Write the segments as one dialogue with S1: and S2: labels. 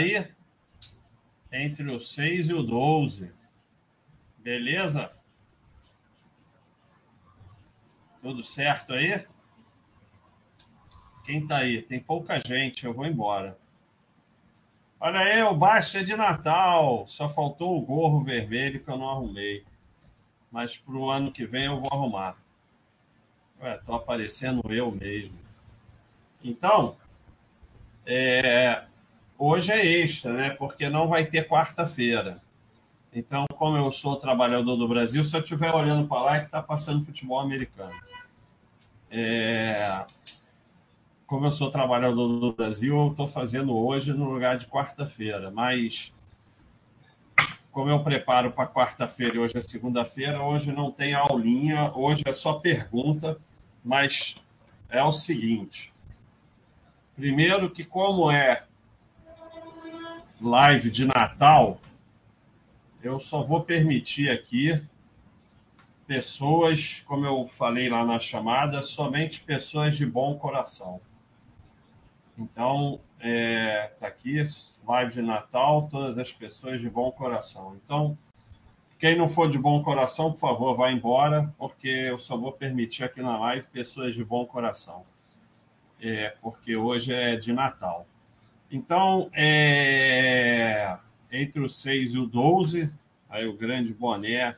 S1: aí entre o 6 e o 12. Beleza? Tudo certo aí? Quem tá aí? Tem pouca gente, eu vou embora. Olha aí, o baixo é de Natal. Só faltou o gorro vermelho que eu não arrumei. Mas para o ano que vem eu vou arrumar. Ué, tô aparecendo eu mesmo. Então, é, hoje é extra, né? Porque não vai ter quarta-feira. Então, como eu sou trabalhador do Brasil, se eu estiver olhando para lá é que está passando futebol americano. É, como eu sou trabalhador do Brasil, eu estou fazendo hoje no lugar de quarta-feira. Mas, como eu preparo para quarta-feira e hoje é segunda-feira, hoje não tem aulinha, hoje é só pergunta. Mas é o seguinte: primeiro, que como é live de Natal eu só vou permitir aqui pessoas, como eu falei lá na chamada, somente pessoas de bom coração. Então, é, tá aqui, live de Natal, todas as pessoas de bom coração. Então, quem não for de bom coração, por favor, vá embora, porque eu só vou permitir aqui na live pessoas de bom coração. É, porque hoje é de Natal. Então, é entre o 6 e o 12, aí o grande boné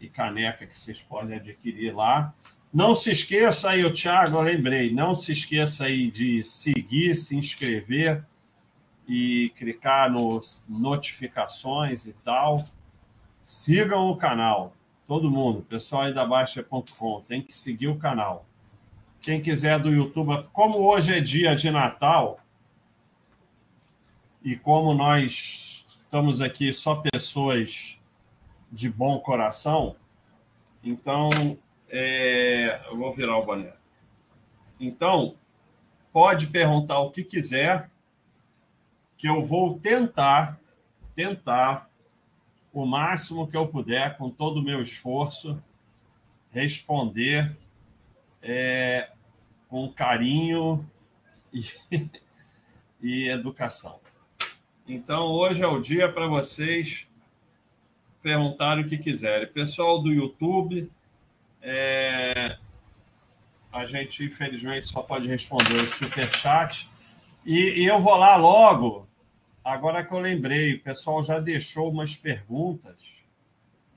S1: e caneca que vocês podem adquirir lá. Não se esqueça aí, o Thiago, eu lembrei, não se esqueça aí de seguir, se inscrever e clicar nos notificações e tal. Sigam o canal, todo mundo, pessoal aí da Baixa.com, tem que seguir o canal. Quem quiser do YouTube, como hoje é dia de Natal, e como nós estamos aqui só pessoas de bom coração, então é, eu vou virar o boné. Então, pode perguntar o que quiser, que eu vou tentar, tentar, o máximo que eu puder, com todo o meu esforço, responder é, com carinho e, e educação. Então, hoje é o dia para vocês perguntarem o que quiserem. Pessoal do YouTube, é... a gente infelizmente só pode responder o superchat. E, e eu vou lá logo, agora que eu lembrei, o pessoal já deixou umas perguntas.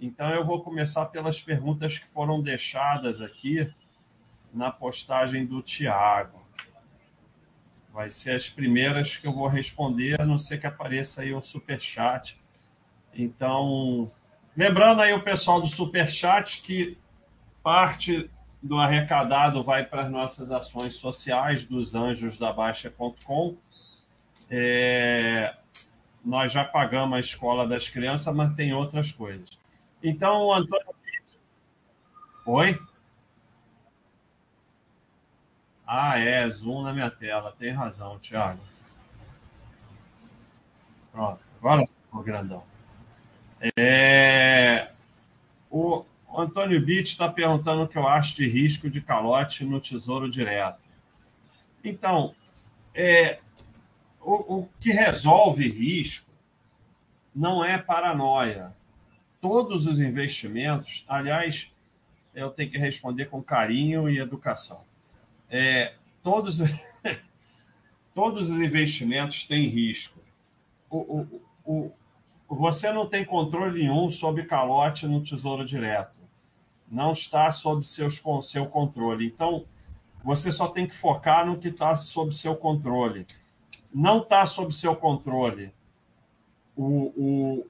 S1: Então, eu vou começar pelas perguntas que foram deixadas aqui na postagem do Tiago. Vai ser as primeiras que eu vou responder, a não ser que apareça aí um super chat. Então, lembrando aí o pessoal do super chat que parte do arrecadado vai para as nossas ações sociais dos anjos da Baixa.com. É, nós já pagamos a escola das crianças, mas tem outras coisas. Então, Antônio. Oi? Ah, é, zoom na minha tela. Tem razão, Thiago. Pronto, agora ficou grandão. É... O Antônio Bitt está perguntando o que eu acho de risco de calote no Tesouro Direto. Então, é... o, o que resolve risco não é paranoia. Todos os investimentos, aliás, eu tenho que responder com carinho e educação é, todos, todos os investimentos têm risco. O, o, o, você não tem controle nenhum sobre calote no Tesouro Direto. Não está sob seus, seu controle. Então, você só tem que focar no que está sob seu controle. Não está sob seu controle o,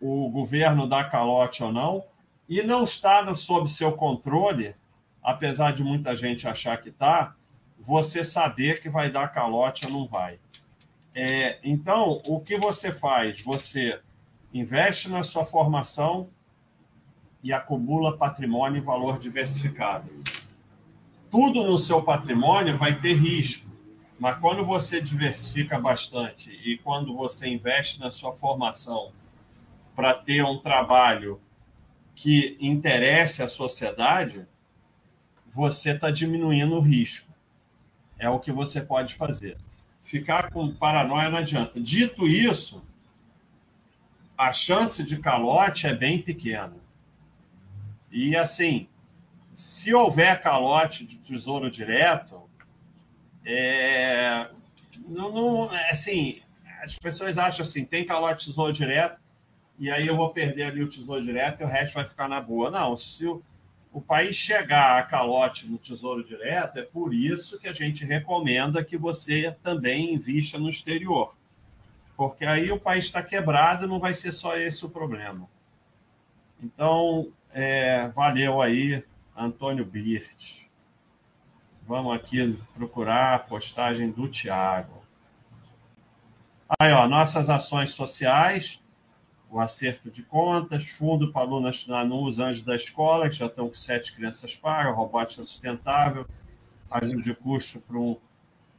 S1: o, o governo dar calote ou não, e não está sob seu controle apesar de muita gente achar que está, você saber que vai dar calote ou não vai. É, então, o que você faz? Você investe na sua formação e acumula patrimônio e valor diversificado. Tudo no seu patrimônio vai ter risco, mas quando você diversifica bastante e quando você investe na sua formação para ter um trabalho que interesse a sociedade, você está diminuindo o risco. É o que você pode fazer. ficar com paranoia não adianta. Dito isso, a chance de calote é bem pequena. E assim, se houver calote de tesouro direto, é, não, não, assim, as pessoas acham assim, tem calote de tesouro direto, e aí eu vou perder ali o tesouro direto e o resto vai ficar na boa. Não, se o, o país chegar a calote no tesouro direto, é por isso que a gente recomenda que você também invista no exterior. Porque aí o país está quebrado e não vai ser só esse o problema. Então, é, valeu aí, Antônio Birt. Vamos aqui procurar a postagem do Tiago. Aí, ó, nossas ações sociais, o acerto de contas, fundo para alunos na NUS Anjos da Escola, que já estão com sete crianças pagas, robótica sustentável, ajuda de custo para um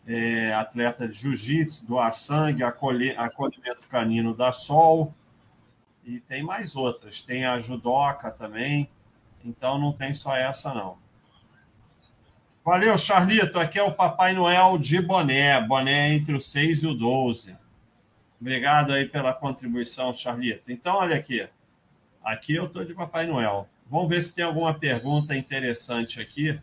S1: é, atleta de jiu-jitsu, doar sangue, acolhimento canino da Sol, e tem mais outras. Tem a judoca também, então não tem só essa, não. Valeu, Charlito. Aqui é o Papai Noel de boné. Boné entre o 6 e o 12. Obrigado aí pela contribuição, Charlito. Então, olha aqui. Aqui eu estou de Papai Noel. Vamos ver se tem alguma pergunta interessante aqui.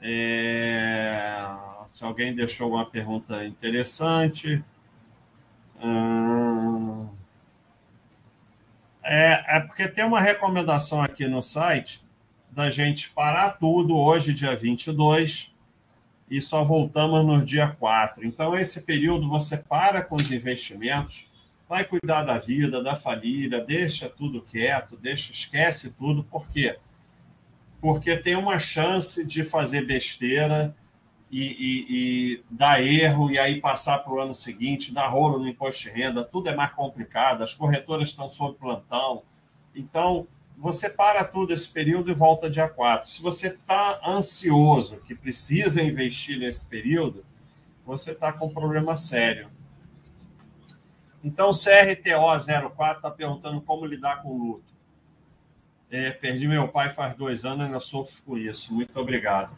S1: É... Se alguém deixou alguma pergunta interessante. Hum... É, é porque tem uma recomendação aqui no site da gente parar tudo hoje, dia 22, e só voltamos no dia 4. Então, esse período você para com os investimentos, vai cuidar da vida, da família, deixa tudo quieto, deixa, esquece tudo, por quê? Porque tem uma chance de fazer besteira e, e, e dar erro e aí passar para o ano seguinte, dar rolo no imposto de renda, tudo é mais complicado, as corretoras estão sob plantão. Então, você para tudo esse período e volta dia 4. Se você está ansioso, que precisa investir nesse período, você está com um problema sério. Então, o CRTO04 está perguntando como lidar com o luto. É, perdi meu pai faz dois anos, ainda sofro com isso. Muito obrigado.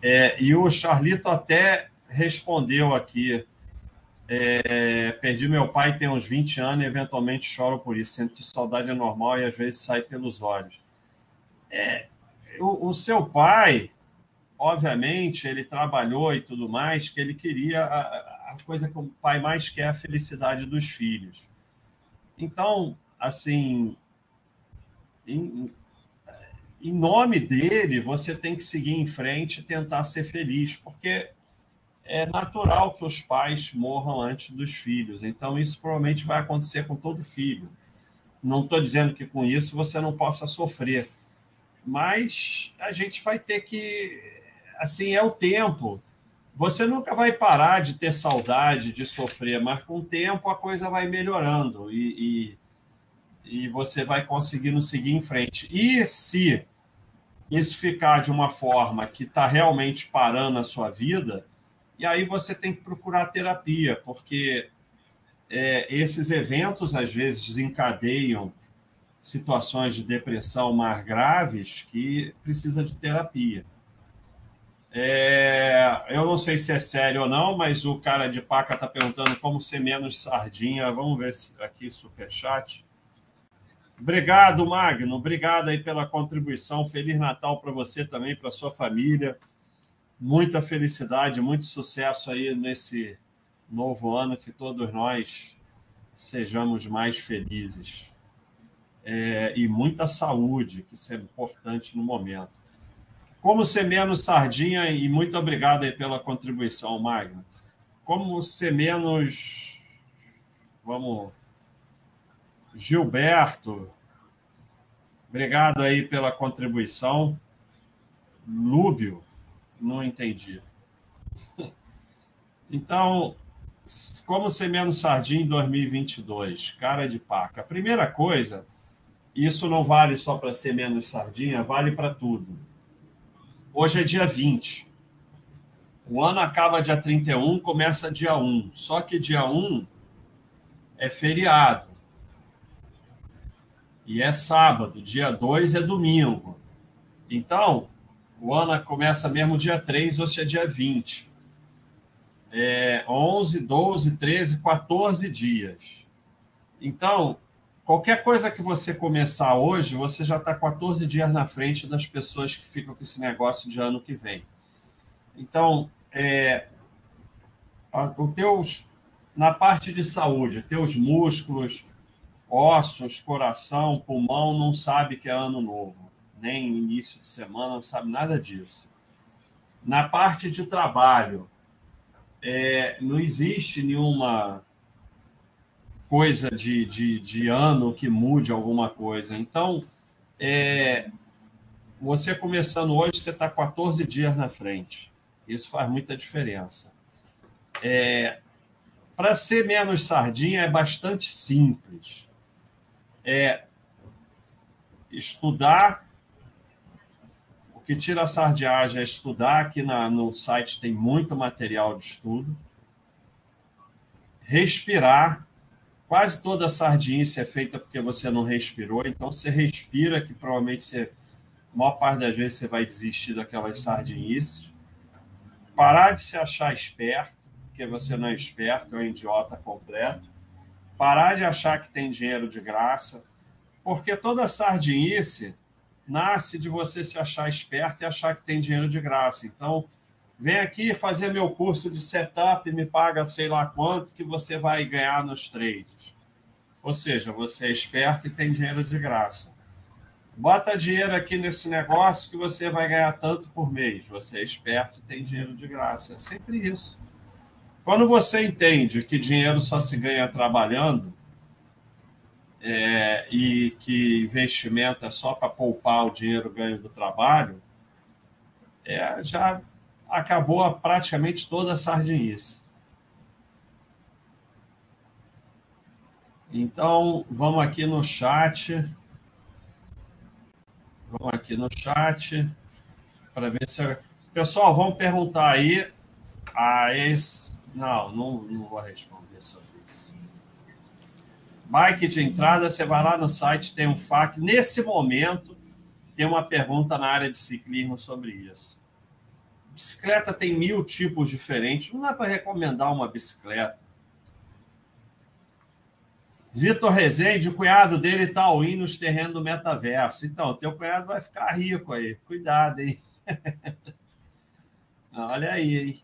S1: É, e o Charlito até respondeu aqui é, perdi meu pai tem uns 20 anos e eventualmente choro por isso. Sinto saudade é normal e às vezes sai pelos olhos. É, o, o, seu pai, obviamente, ele trabalhou e tudo mais, que ele queria a, a coisa que o pai mais quer a felicidade dos filhos. Então, assim, em, em nome dele, você tem que seguir em frente e tentar ser feliz, porque é natural que os pais morram antes dos filhos. Então, isso provavelmente vai acontecer com todo filho. Não estou dizendo que com isso você não possa sofrer, mas a gente vai ter que. Assim, é o tempo. Você nunca vai parar de ter saudade, de sofrer, mas com o tempo a coisa vai melhorando e, e, e você vai conseguindo seguir em frente. E se isso ficar de uma forma que está realmente parando a sua vida, e aí você tem que procurar terapia, porque é, esses eventos às vezes desencadeiam situações de depressão mais graves que precisa de terapia. É, eu não sei se é sério ou não, mas o cara de paca está perguntando como ser menos sardinha. Vamos ver se aqui superchat. Obrigado, Magno. Obrigado aí pela contribuição. Feliz Natal para você também, para sua família muita felicidade, muito sucesso aí nesse novo ano, que todos nós sejamos mais felizes. É, e muita saúde, que isso é importante no momento. Como ser menos sardinha, e muito obrigado aí pela contribuição, Magno. Como ser menos. Vamos. Gilberto, obrigado aí pela contribuição. Lúbio, não entendi. Então, como ser menos sardinha em 2022? Cara de paca. A primeira coisa, isso não vale só para ser menos sardinha, vale para tudo. Hoje é dia 20. O ano acaba dia 31, começa dia 1. Só que dia 1 é feriado. E é sábado. Dia 2 é domingo. Então, o ano começa mesmo dia 3 ou se é dia 20. é, 11, 12, 13, 14 dias. Então, qualquer coisa que você começar hoje, você já está 14 dias na frente das pessoas que ficam com esse negócio de ano que vem. Então, é, o teus, na parte de saúde, teus músculos, ossos, coração, pulmão, não sabe que é ano novo, nem início de semana, não sabe nada disso. Na parte de trabalho, é, não existe nenhuma coisa de, de, de, ano que mude alguma coisa. Então, é, você começando hoje, você está 14 dias na frente. Isso faz muita diferença. É, Para ser menos sardinha, é bastante simples. É estudar. Que tira a sardiagem é estudar. Aqui na, no site tem muito material de estudo. Respirar. Quase toda sardinice é feita porque você não respirou. Então, você respira, que provavelmente você, a maior parte das vezes você vai desistir daquelas sardinices. Parar de se achar esperto, porque você não é esperto, é um idiota completo. Parar de achar que tem dinheiro de graça, porque toda sardinice nasce de você se achar esperto e achar que tem dinheiro de graça. Então, vem aqui fazer meu curso de setup, me paga sei lá quanto que você vai ganhar nos trades. Ou seja, você é esperto e tem dinheiro de graça. Bota dinheiro aqui nesse negócio que você vai ganhar tanto por mês. Você é esperto e tem dinheiro de graça. É sempre isso. Quando você entende que dinheiro só se ganha trabalhando é, e que investimento é só para poupar o dinheiro ganho do trabalho, é, já acabou praticamente toda a sardinice. Então, vamos aqui no chat. Vamos aqui no chat para ver se. Pessoal, vamos perguntar aí a esse. Não, não, não vou responder. Bike de entrada, você vai lá no site, tem um FAQ. Nesse momento, tem uma pergunta na área de ciclismo sobre isso. Bicicleta tem mil tipos diferentes. Não dá para recomendar uma bicicleta. Vitor Rezende, o cunhado dele está all nos terrenos do metaverso. Então, teu cunhado vai ficar rico aí. Cuidado, hein? Olha aí?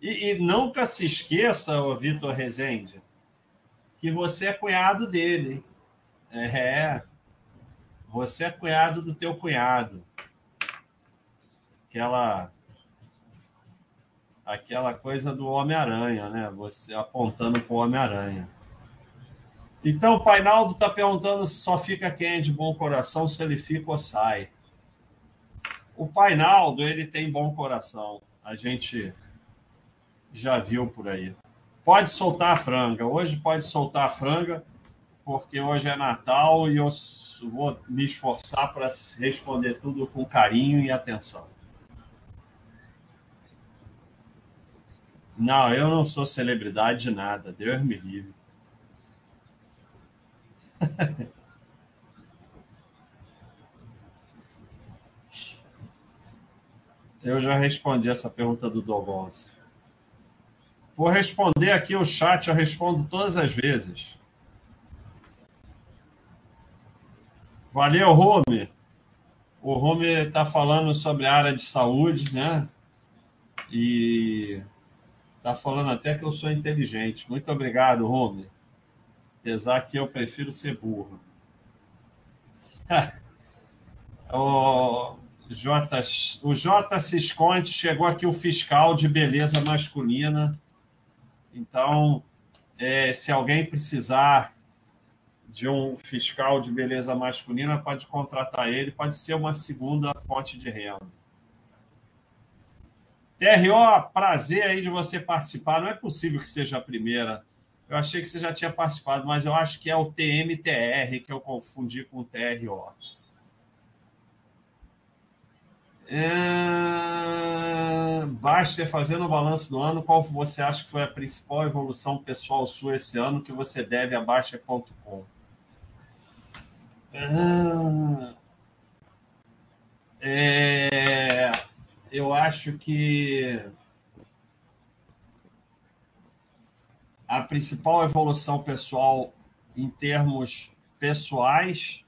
S1: E, e, nunca se esqueça, o Vitor Rezende, que você é cunhado dele. É. Você é cunhado do teu cunhado. Aquela aquela coisa do Homem-Aranha, né? Você apontando para o Homem-Aranha. Então, o Painaldo está perguntando se só fica quem é de bom coração, se ele fica ou sai. O Painaldo, ele tem bom coração. A gente já viu por aí. Pode soltar a franga. Hoje pode soltar a franga, porque hoje é Natal e eu vou me esforçar para responder tudo com carinho e atenção. Não, eu não sou celebridade de nada. Deus me livre. Eu já respondi essa pergunta do Dogoncio. Vou responder aqui o chat, eu respondo todas as vezes. Valeu, Rome. O Rome está falando sobre a área de saúde, né? E está falando até que eu sou inteligente. Muito obrigado, Rome. Apesar que eu prefiro ser burro. o, J, o J. Cisconte chegou aqui o fiscal de beleza masculina. Então, é, se alguém precisar de um fiscal de beleza masculina, pode contratar ele, pode ser uma segunda fonte de renda. TRO, prazer aí de você participar. Não é possível que seja a primeira eu achei que você já tinha participado, mas eu acho que é o TMTR que eu confundi com o TRO. É... Basta fazendo o balanço do ano, qual você acha que foi a principal evolução pessoal sua esse ano que você deve a Baixa.com? É... Eu acho que a principal evolução pessoal em termos pessoais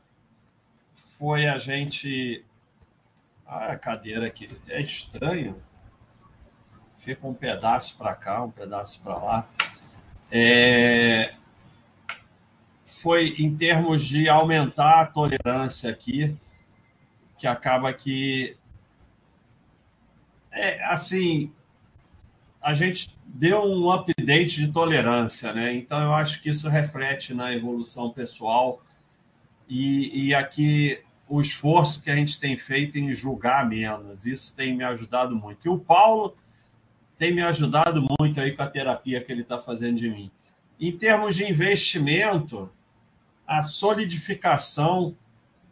S1: foi a gente. Ah, a cadeira aqui é estranho. Fica um pedaço para cá, um pedaço para lá. É... Foi em termos de aumentar a tolerância aqui, que acaba que. É, assim, a gente deu um update de tolerância, né? Então eu acho que isso reflete na evolução pessoal e, e aqui o esforço que a gente tem feito em julgar menos. Isso tem me ajudado muito. E o Paulo tem me ajudado muito aí com a terapia que ele está fazendo de mim. Em termos de investimento, a solidificação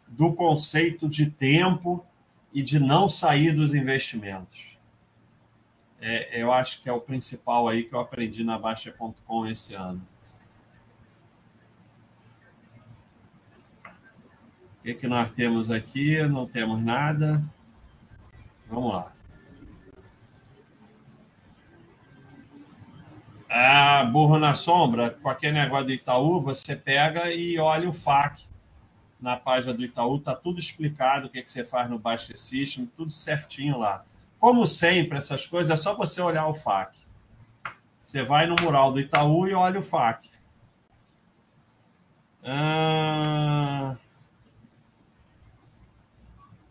S1: do conceito de tempo e de não sair dos investimentos é, eu acho que é o principal aí que eu aprendi na Baixa.com esse ano. O que, que nós temos aqui? Não temos nada. Vamos lá. Ah, burro na sombra, qualquer negócio do Itaú, você pega e olha o FAQ na página do Itaú, tá tudo explicado o que, que você faz no Baixa System, tudo certinho lá. Como sempre, essas coisas é só você olhar o FAQ. Você vai no mural do Itaú e olha o FAQ. Ah...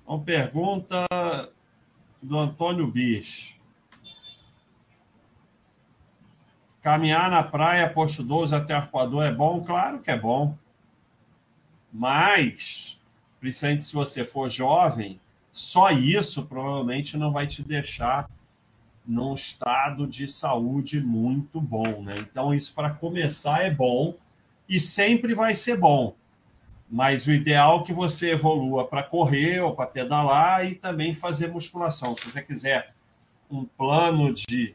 S1: Uma pergunta do Antônio Bis. Caminhar na praia, posto 12 até Arpoador é bom? Claro que é bom. Mas, principalmente se você for jovem, só isso provavelmente não vai te deixar num estado de saúde muito bom, né? Então, isso para começar é bom e sempre vai ser bom. Mas o ideal é que você evolua para correr ou para pedalar e também fazer musculação. Se você quiser um plano de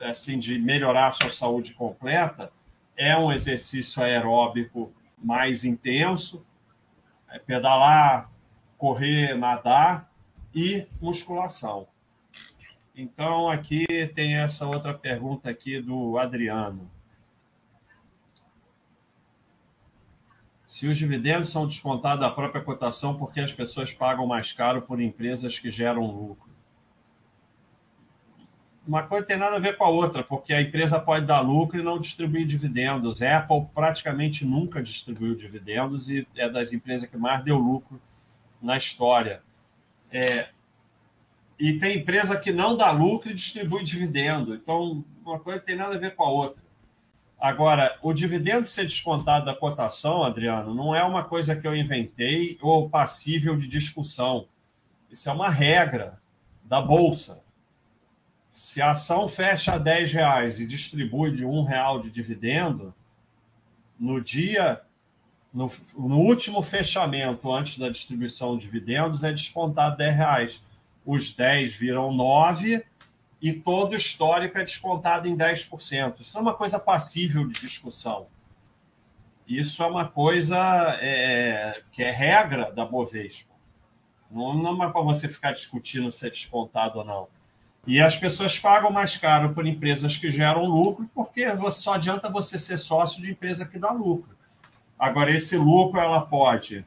S1: assim de melhorar a sua saúde completa, é um exercício aeróbico mais intenso, é pedalar, correr, nadar e musculação. Então, aqui tem essa outra pergunta aqui do Adriano. Se os dividendos são descontados da própria cotação, porque as pessoas pagam mais caro por empresas que geram lucro? Uma coisa tem nada a ver com a outra, porque a empresa pode dar lucro e não distribuir dividendos. A Apple praticamente nunca distribuiu dividendos e é das empresas que mais deu lucro na história. É, e tem empresa que não dá lucro e distribui dividendo. Então, uma coisa tem nada a ver com a outra. Agora, o dividendo ser descontado da cotação, Adriano, não é uma coisa que eu inventei ou passível de discussão. Isso é uma regra da Bolsa. Se a ação fecha a 10 reais e distribui de um real de dividendo, no dia no, no, último fechamento, antes da distribuição de dividendos, é descontado 10 reais. Os 10 viram 9 e todo histórico é descontado em 10%. Isso é uma coisa passível de discussão. Isso é uma coisa é, que é regra da Bovespa. Não, não é para você ficar discutindo se é descontado ou não. E as pessoas pagam mais caro por empresas que geram lucro, porque só adianta você ser sócio de empresa que dá lucro. Agora, esse lucro ela pode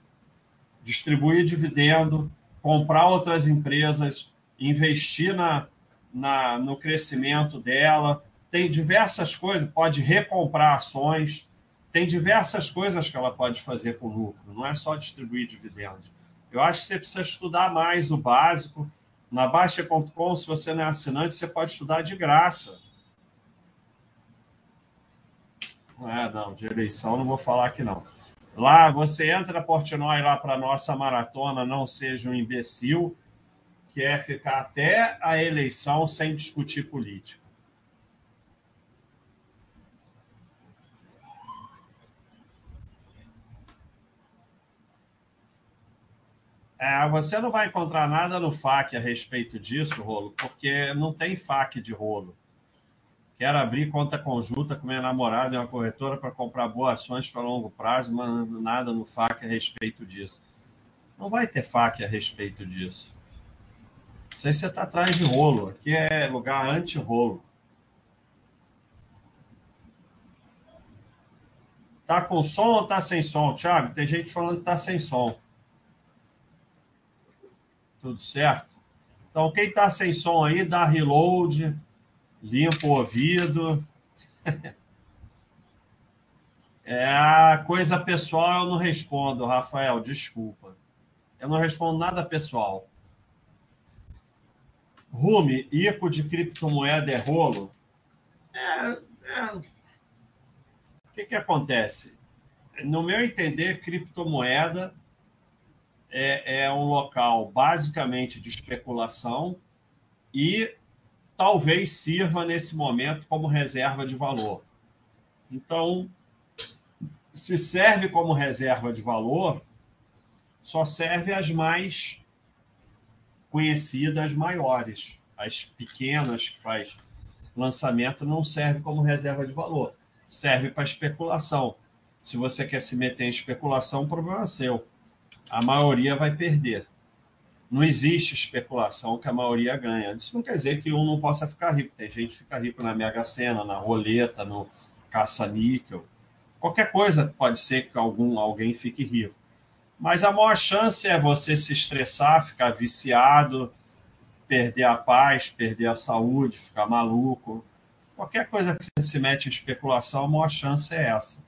S1: distribuir dividendo, comprar outras empresas, investir na, na, no crescimento dela. Tem diversas coisas, pode recomprar ações, tem diversas coisas que ela pode fazer com lucro, não é só distribuir dividendos. Eu acho que você precisa estudar mais o básico. Na Baixa.com, se você não é assinante, você pode estudar de graça. É, não, de eleição não vou falar aqui não. Lá você entra, Portnoy, lá para nossa maratona, não seja um imbecil, que é ficar até a eleição sem discutir política. É, você não vai encontrar nada no FAQ a respeito disso, Rolo, porque não tem FAQ de rolo. Quero abrir conta conjunta com minha namorada em uma corretora para comprar boas ações para longo prazo, mas nada no FAQ a respeito disso. Não vai ter FAQ a respeito disso. Isso aí você está atrás de rolo. Aqui é lugar anti-rolo. Tá com som ou tá sem som, Thiago? Tem gente falando que tá sem som. Tudo certo? Então, quem tá sem som aí, dá reload, limpa o ouvido. É coisa pessoal eu não respondo, Rafael, desculpa. Eu não respondo nada pessoal. Rume, ICO de criptomoeda é rolo? É, é. O que, que acontece? No meu entender, criptomoeda é, é um local basicamente de especulação e talvez sirva nesse momento como reserva de valor. Então, se serve como reserva de valor, só serve as mais conhecidas, maiores. As pequenas que faz lançamento não serve como reserva de valor. Serve para especulação. Se você quer se meter em especulação, problema é seu. A maioria vai perder. Não existe especulação que a maioria ganha. Isso não quer dizer que um não possa ficar rico. Tem gente que fica rico na Mega Sena, na roleta, no caça-níquel. Qualquer coisa pode ser que algum, alguém fique rico. Mas a maior chance é você se estressar, ficar viciado, perder a paz, perder a saúde, ficar maluco. Qualquer coisa que você se mete em especulação, a maior chance é essa.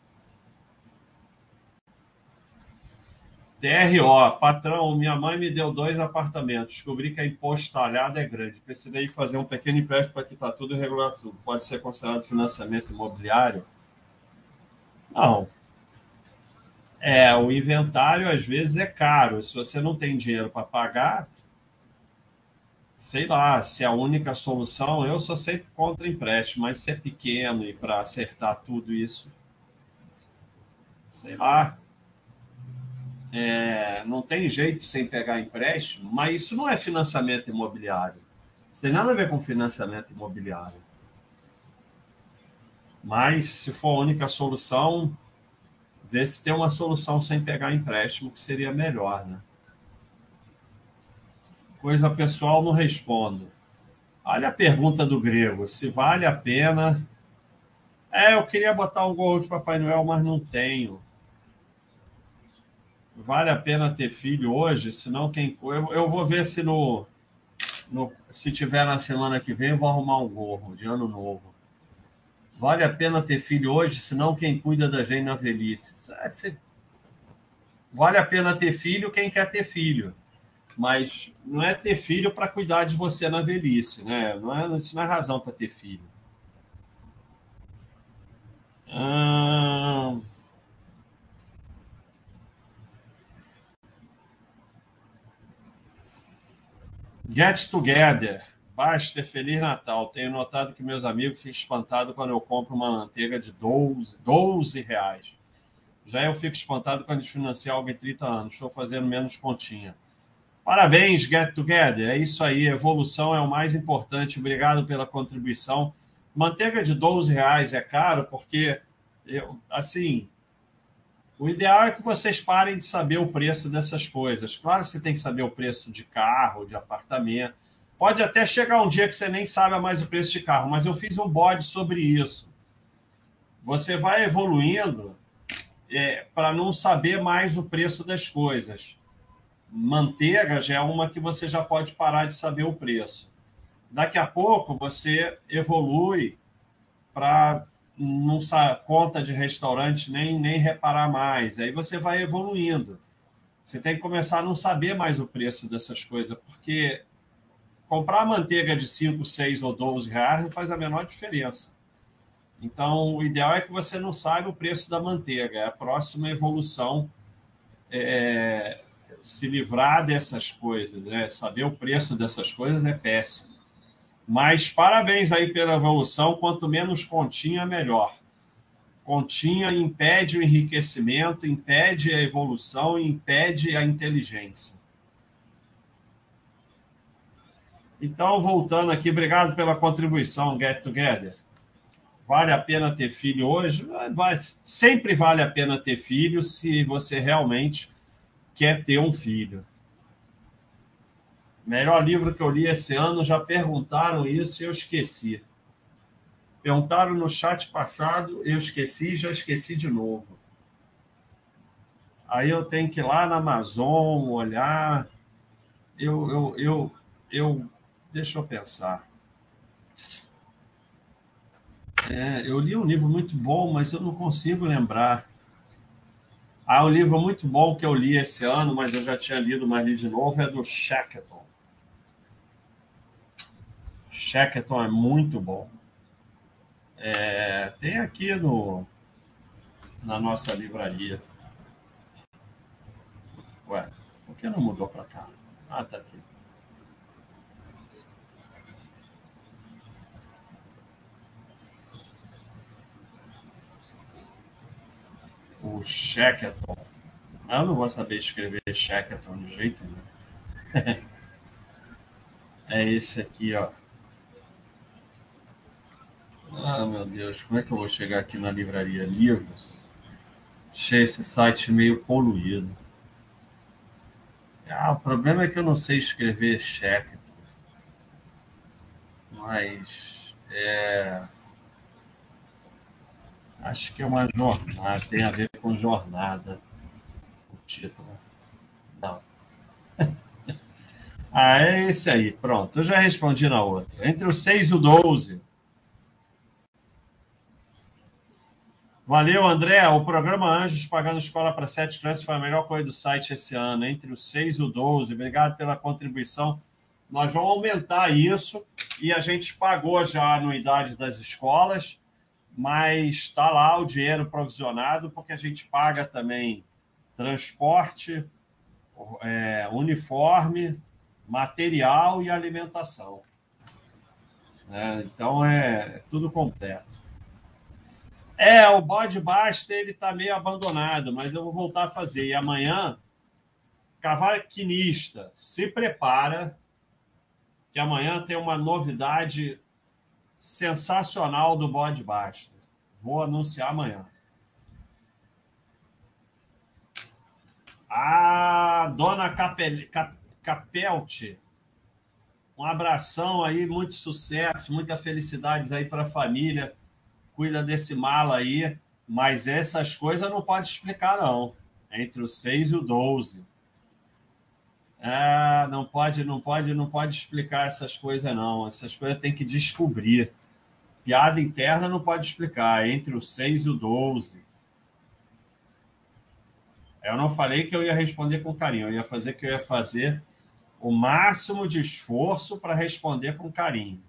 S1: TRO, patrão, minha mãe me deu dois apartamentos. Descobri que a imposto talhado é grande. Precisei fazer um pequeno empréstimo para quitar tudo e regular tudo. Pode ser considerado financiamento imobiliário? Não. É, o inventário às vezes é caro. Se você não tem dinheiro para pagar, sei lá, se é a única solução, eu sou sempre contra empréstimo, mas se é pequeno e para acertar tudo isso, sei lá. É, não tem jeito sem pegar empréstimo, mas isso não é financiamento imobiliário. Isso tem nada a ver com financiamento imobiliário. Mas se for a única solução, ver se tem uma solução sem pegar empréstimo que seria melhor, né? Coisa pessoal não respondo. Olha a pergunta do grego, se vale a pena. É, eu queria botar um gol de Papai Noel, mas não tenho. Vale a pena ter filho hoje? Senão quem. Eu, eu vou ver se no, no. Se tiver na semana que vem, eu vou arrumar um gorro de ano novo. Vale a pena ter filho hoje, senão quem cuida da gente na velhice. É, vale a pena ter filho quem quer ter filho. Mas não é ter filho para cuidar de você na velhice, né? Não é, isso não é razão para ter filho. Hum... Get Together. Basta, Feliz Natal. Tenho notado que meus amigos ficam espantados quando eu compro uma manteiga de 12, 12 reais. Já eu fico espantado quando eles financiam algo em 30 anos. Estou fazendo menos continha. Parabéns, Get Together. É isso aí. Evolução é o mais importante. Obrigado pela contribuição. Manteiga de 12 reais é caro porque, eu, assim, o ideal é que vocês parem de saber o preço dessas coisas. Claro que você tem que saber o preço de carro, de apartamento Pode até chegar um dia que você nem sabe mais o preço de carro, mas eu fiz um bode sobre isso. Você vai evoluindo é, para não saber mais o preço das coisas. Manteiga já é uma que você já pode parar de saber o preço. Daqui a pouco você evolui para não conta de restaurante nem, nem reparar mais. Aí você vai evoluindo. Você tem que começar a não saber mais o preço dessas coisas, porque comprar manteiga de 5, 6 ou 12 reais não faz a menor diferença. Então, o ideal é que você não saiba o preço da manteiga. É a próxima evolução é, se livrar dessas coisas, né? Saber o preço dessas coisas é péssimo. Mas parabéns aí pela evolução. Quanto menos continha, melhor. Continha impede o enriquecimento, impede a evolução, impede a inteligência. Então, voltando aqui, obrigado pela contribuição, Get Together. Vale a pena ter filho hoje? Vai, sempre vale a pena ter filho se você realmente quer ter um filho. Melhor livro que eu li esse ano, já perguntaram isso e eu esqueci. Perguntaram no chat passado, eu esqueci, já esqueci de novo. Aí eu tenho que ir lá na Amazon olhar. Eu, eu, eu, eu deixa eu pensar. É, eu li um livro muito bom, mas eu não consigo lembrar. Ah, um livro muito bom que eu li esse ano, mas eu já tinha lido, mas li de novo, é do Shackleton. Shackleton é muito bom. É, tem aqui no, na nossa livraria. Ué, por que não mudou para cá? Ah, tá aqui. o Shackleton. Eu não vou saber escrever Shackleton de jeito nenhum. é esse aqui, ó. Ah, meu Deus, como é que eu vou chegar aqui na livraria Livros? Achei esse site meio poluído. Ah, o problema é que eu não sei escrever Shackleton. Mas é Acho que é uma jornada, tem a ver com jornada, o título. Não. ah, é esse aí, pronto. Eu já respondi na outra. Entre o 6 e o 12. Valeu, André. O programa Anjos Pagando Escola para Sete Crianças foi a melhor coisa do site esse ano, entre o 6 e o 12. Obrigado pela contribuição. Nós vamos aumentar isso e a gente pagou já a anuidade das escolas mas está lá o dinheiro provisionado, porque a gente paga também transporte, é, uniforme, material e alimentação. É, então é tudo completo. É, o bode basta ele está meio abandonado, mas eu vou voltar a fazer. E amanhã, cavaquinista, se prepara, que amanhã tem uma novidade sensacional do bode basta. Vou anunciar amanhã. A dona Capel, Cap, Capelte, um abração aí, muito sucesso, muita felicidades aí para a família. Cuida desse mala aí, mas essas coisas não pode explicar, não. Entre o 6 e o 12. É, não pode, não pode, não pode explicar essas coisas, não. Essas coisas tem que descobrir. Piada interna não pode explicar. Entre o 6 e o 12. Eu não falei que eu ia responder com carinho. Eu ia fazer que eu ia fazer o máximo de esforço para responder com carinho.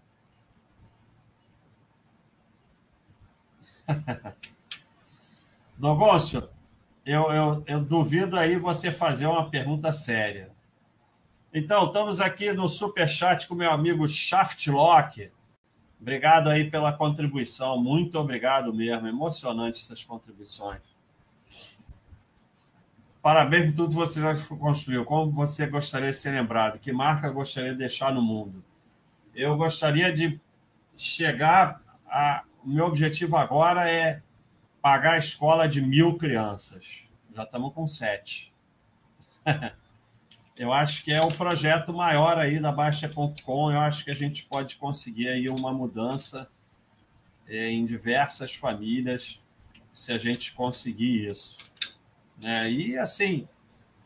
S1: Dogôncio, eu, eu, eu duvido aí você fazer uma pergunta séria. Então, estamos aqui no super chat com meu amigo Shaftlock. Obrigado aí pela contribuição. Muito obrigado mesmo. Emocionante essas contribuições. Parabéns por tudo que você já construiu. Como você gostaria de ser lembrado? Que marca gostaria de deixar no mundo? Eu gostaria de chegar a. O meu objetivo agora é pagar a escola de mil crianças. Já estamos com sete. eu acho que é o projeto maior aí da Baixa.com. Eu acho que a gente pode conseguir aí uma mudança é, em diversas famílias se a gente conseguir isso. Né? E assim,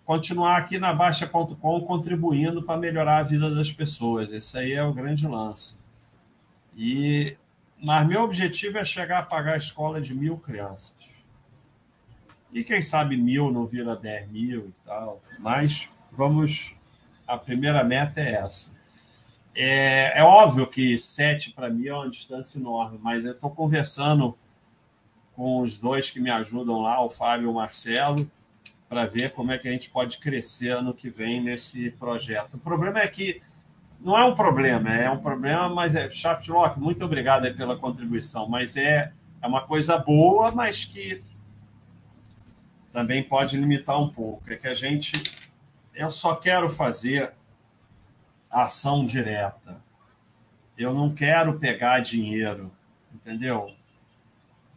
S1: continuar aqui na Baixa.com contribuindo para melhorar a vida das pessoas. Esse aí é o grande lance. E, mas meu objetivo é chegar a pagar a escola de mil crianças. E quem sabe mil não vira dez mil e tal. Mas vamos. A primeira meta é essa. É, é óbvio que sete para mim é uma distância enorme, mas eu estou conversando com os dois que me ajudam lá, o Fábio e o Marcelo, para ver como é que a gente pode crescer ano que vem nesse projeto. O problema é que não é um problema, é um problema, mas é Shaftlock, muito obrigado pela contribuição, mas é, é uma coisa boa, mas que também pode limitar um pouco. É que a gente eu só quero fazer ação direta. Eu não quero pegar dinheiro, entendeu?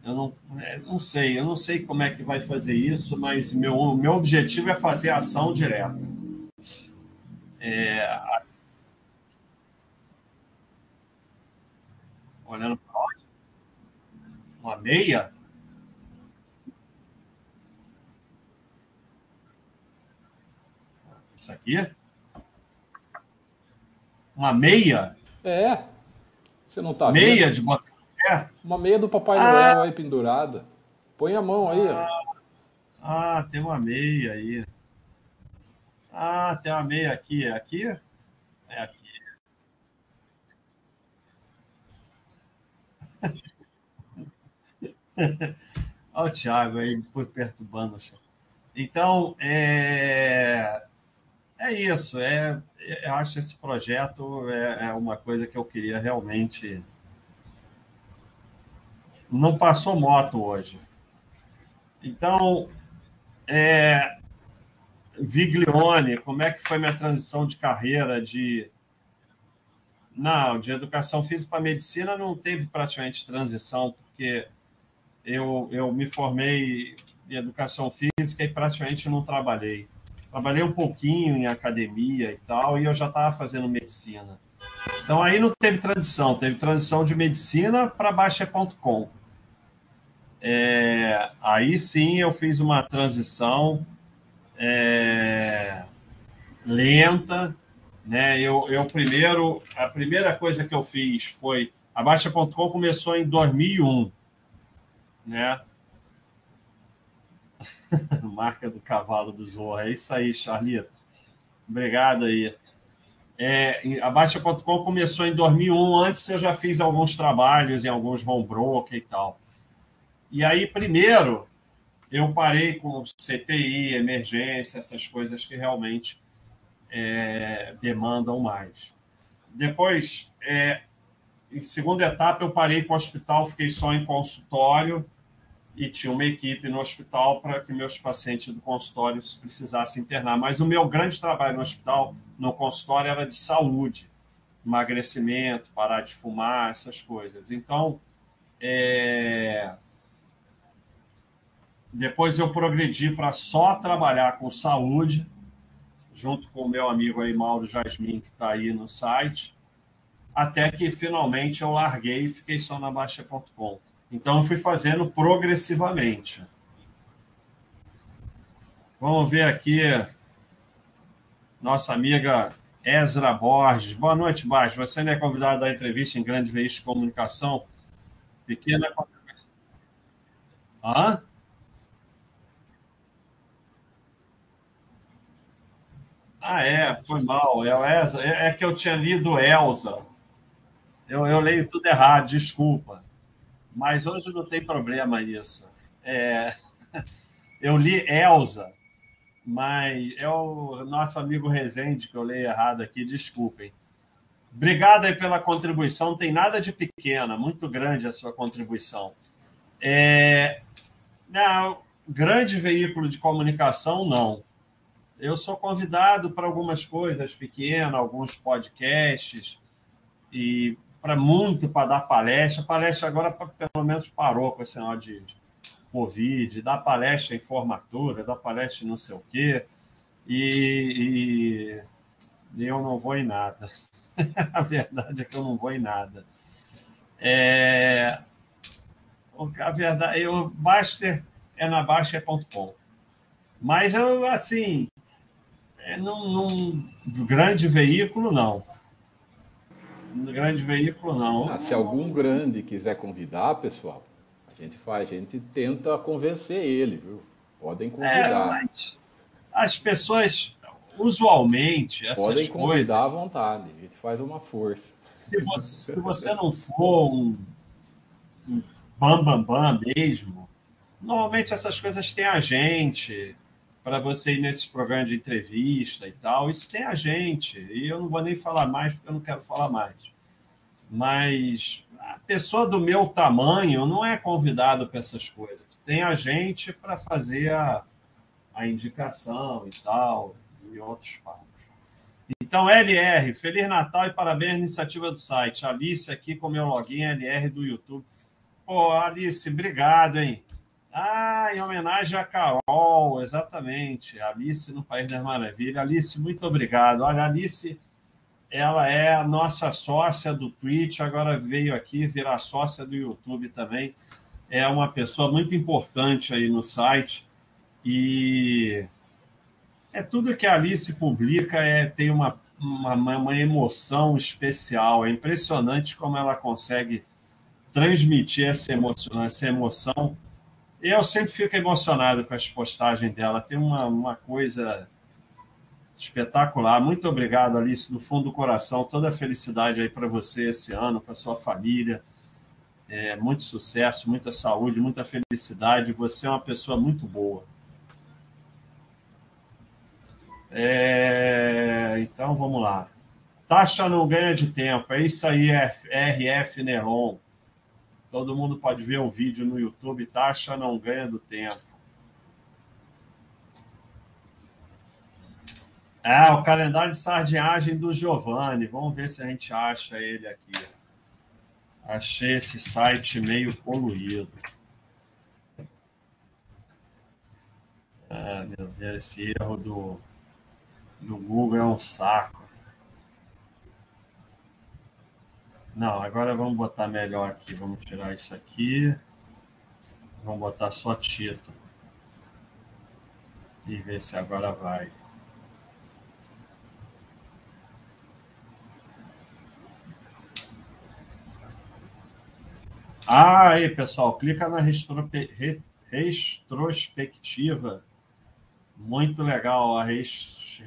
S1: Eu não, é, não sei, eu não sei como é que vai fazer isso, mas meu, meu objetivo é fazer ação direta. É, olhando para onde? Uma meia? Isso aqui? Uma meia?
S2: É. Você não tá
S1: Meia
S2: vendo?
S1: de botar
S2: é. Uma meia do Papai
S1: ah.
S2: Noel aí pendurada. Põe a mão aí,
S1: ah.
S2: ó.
S1: Ah, tem uma meia aí. Ah, tem uma meia aqui. É aqui? É aqui. Olha o Thiago aí perturbando. Então, é, é isso. É, eu acho esse projeto é, é uma coisa que eu queria realmente. Não passou moto hoje. Então, é, Viglione, como é que foi minha transição de carreira de não, de educação física para medicina não teve praticamente transição, porque eu, eu me formei em educação física e praticamente não trabalhei. Trabalhei um pouquinho em academia e tal, e eu já estava fazendo medicina. Então aí não teve transição, teve transição de medicina para Baixa.com. É, aí sim eu fiz uma transição é, lenta, né? Eu, eu primeiro, a primeira coisa que eu fiz foi a Baixa.com começou em 2001, né? Marca do cavalo do Zorra. É isso aí, Charlito. Obrigado aí. É, a Baixa.com começou em 2001. Antes eu já fiz alguns trabalhos em alguns home broker e tal. E aí, primeiro, eu parei com CTI, emergência, essas coisas que realmente é, demandam mais. Depois, é, em segunda etapa, eu parei com o hospital, fiquei só em consultório e tinha uma equipe no hospital para que meus pacientes do consultório precisassem internar. Mas o meu grande trabalho no hospital, no consultório, era de saúde, emagrecimento, parar de fumar, essas coisas. Então, é... depois eu progredi para só trabalhar com saúde, junto com o meu amigo aí, Mauro Jasmin, que está aí no site, até que finalmente eu larguei e fiquei só na Baixa.com. Então, eu fui fazendo progressivamente. Vamos ver aqui nossa amiga Ezra Borges. Boa noite, Borges. Você não é convidado da entrevista em Grande Veículo de Comunicação? Pequena Hã? Ah, é, foi mal. É, é que eu tinha lido Elsa. Eu, eu leio tudo errado, desculpa. Mas hoje não tem problema isso. É... Eu li Elsa, mas é o nosso amigo Rezende que eu leio errado aqui, desculpem. Obrigado aí pela contribuição, não tem nada de pequena, muito grande a sua contribuição. É... Não, grande veículo de comunicação, não. Eu sou convidado para algumas coisas pequenas, alguns podcasts, e para muito para dar palestra. Palestra agora, pelo menos, parou com esse negócio de Covid, dar palestra em formatura, dar palestra em não sei o quê. E, e eu não vou em nada. A verdade é que eu não vou em nada. É, a verdade, eu, Baster é na Baixa.com. Mas eu, assim, é num, num grande veículo, não grande veículo, não.
S2: Ah, se algum grande quiser convidar, pessoal, a gente faz, a gente tenta convencer ele, viu? Podem convidar. É,
S1: as pessoas, usualmente, essas
S2: Podem
S1: convidar
S2: coisas, à vontade, a gente faz uma força.
S1: Se você, se você não for um, um bam, bam, bam mesmo, normalmente essas coisas têm a gente para você ir nesses programas de entrevista e tal. Isso tem a gente, e eu não vou nem falar mais, porque eu não quero falar mais. Mas a pessoa do meu tamanho não é convidado para essas coisas. Tem a gente para fazer a, a indicação e tal, e outros papos. Então, LR, Feliz Natal e parabéns à iniciativa do site. Alice aqui com meu login LR do YouTube. Pô, Alice, obrigado, hein? Ah, em homenagem a Carol, exatamente. Alice no País das Maravilhas. Alice, muito obrigado. Olha, Alice, ela é a nossa sócia do Twitch, agora veio aqui virar sócia do YouTube também. É uma pessoa muito importante aí no site. E é tudo que a Alice publica é tem uma, uma, uma emoção especial. É impressionante como ela consegue transmitir essa emoção, essa emoção. Eu sempre fico emocionado com as postagens dela. Tem uma, uma coisa espetacular. Muito obrigado, Alice, do fundo do coração. Toda a felicidade aí para você esse ano, para sua família. É, muito sucesso, muita saúde, muita felicidade. Você é uma pessoa muito boa. É, então vamos lá. Taxa não ganha de tempo. É isso aí, RF Neron. Todo mundo pode ver o vídeo no YouTube. Taxa não ganha do tempo. É, o calendário de sardinhagem do Giovanni. Vamos ver se a gente acha ele aqui. Achei esse site meio poluído. Ah, meu Deus, esse erro do, do Google é um saco. Não, agora vamos botar melhor aqui. Vamos tirar isso aqui. Vamos botar só título. E ver se agora vai. Ah, aí, pessoal, clica na retrospectiva. Muito legal a retros...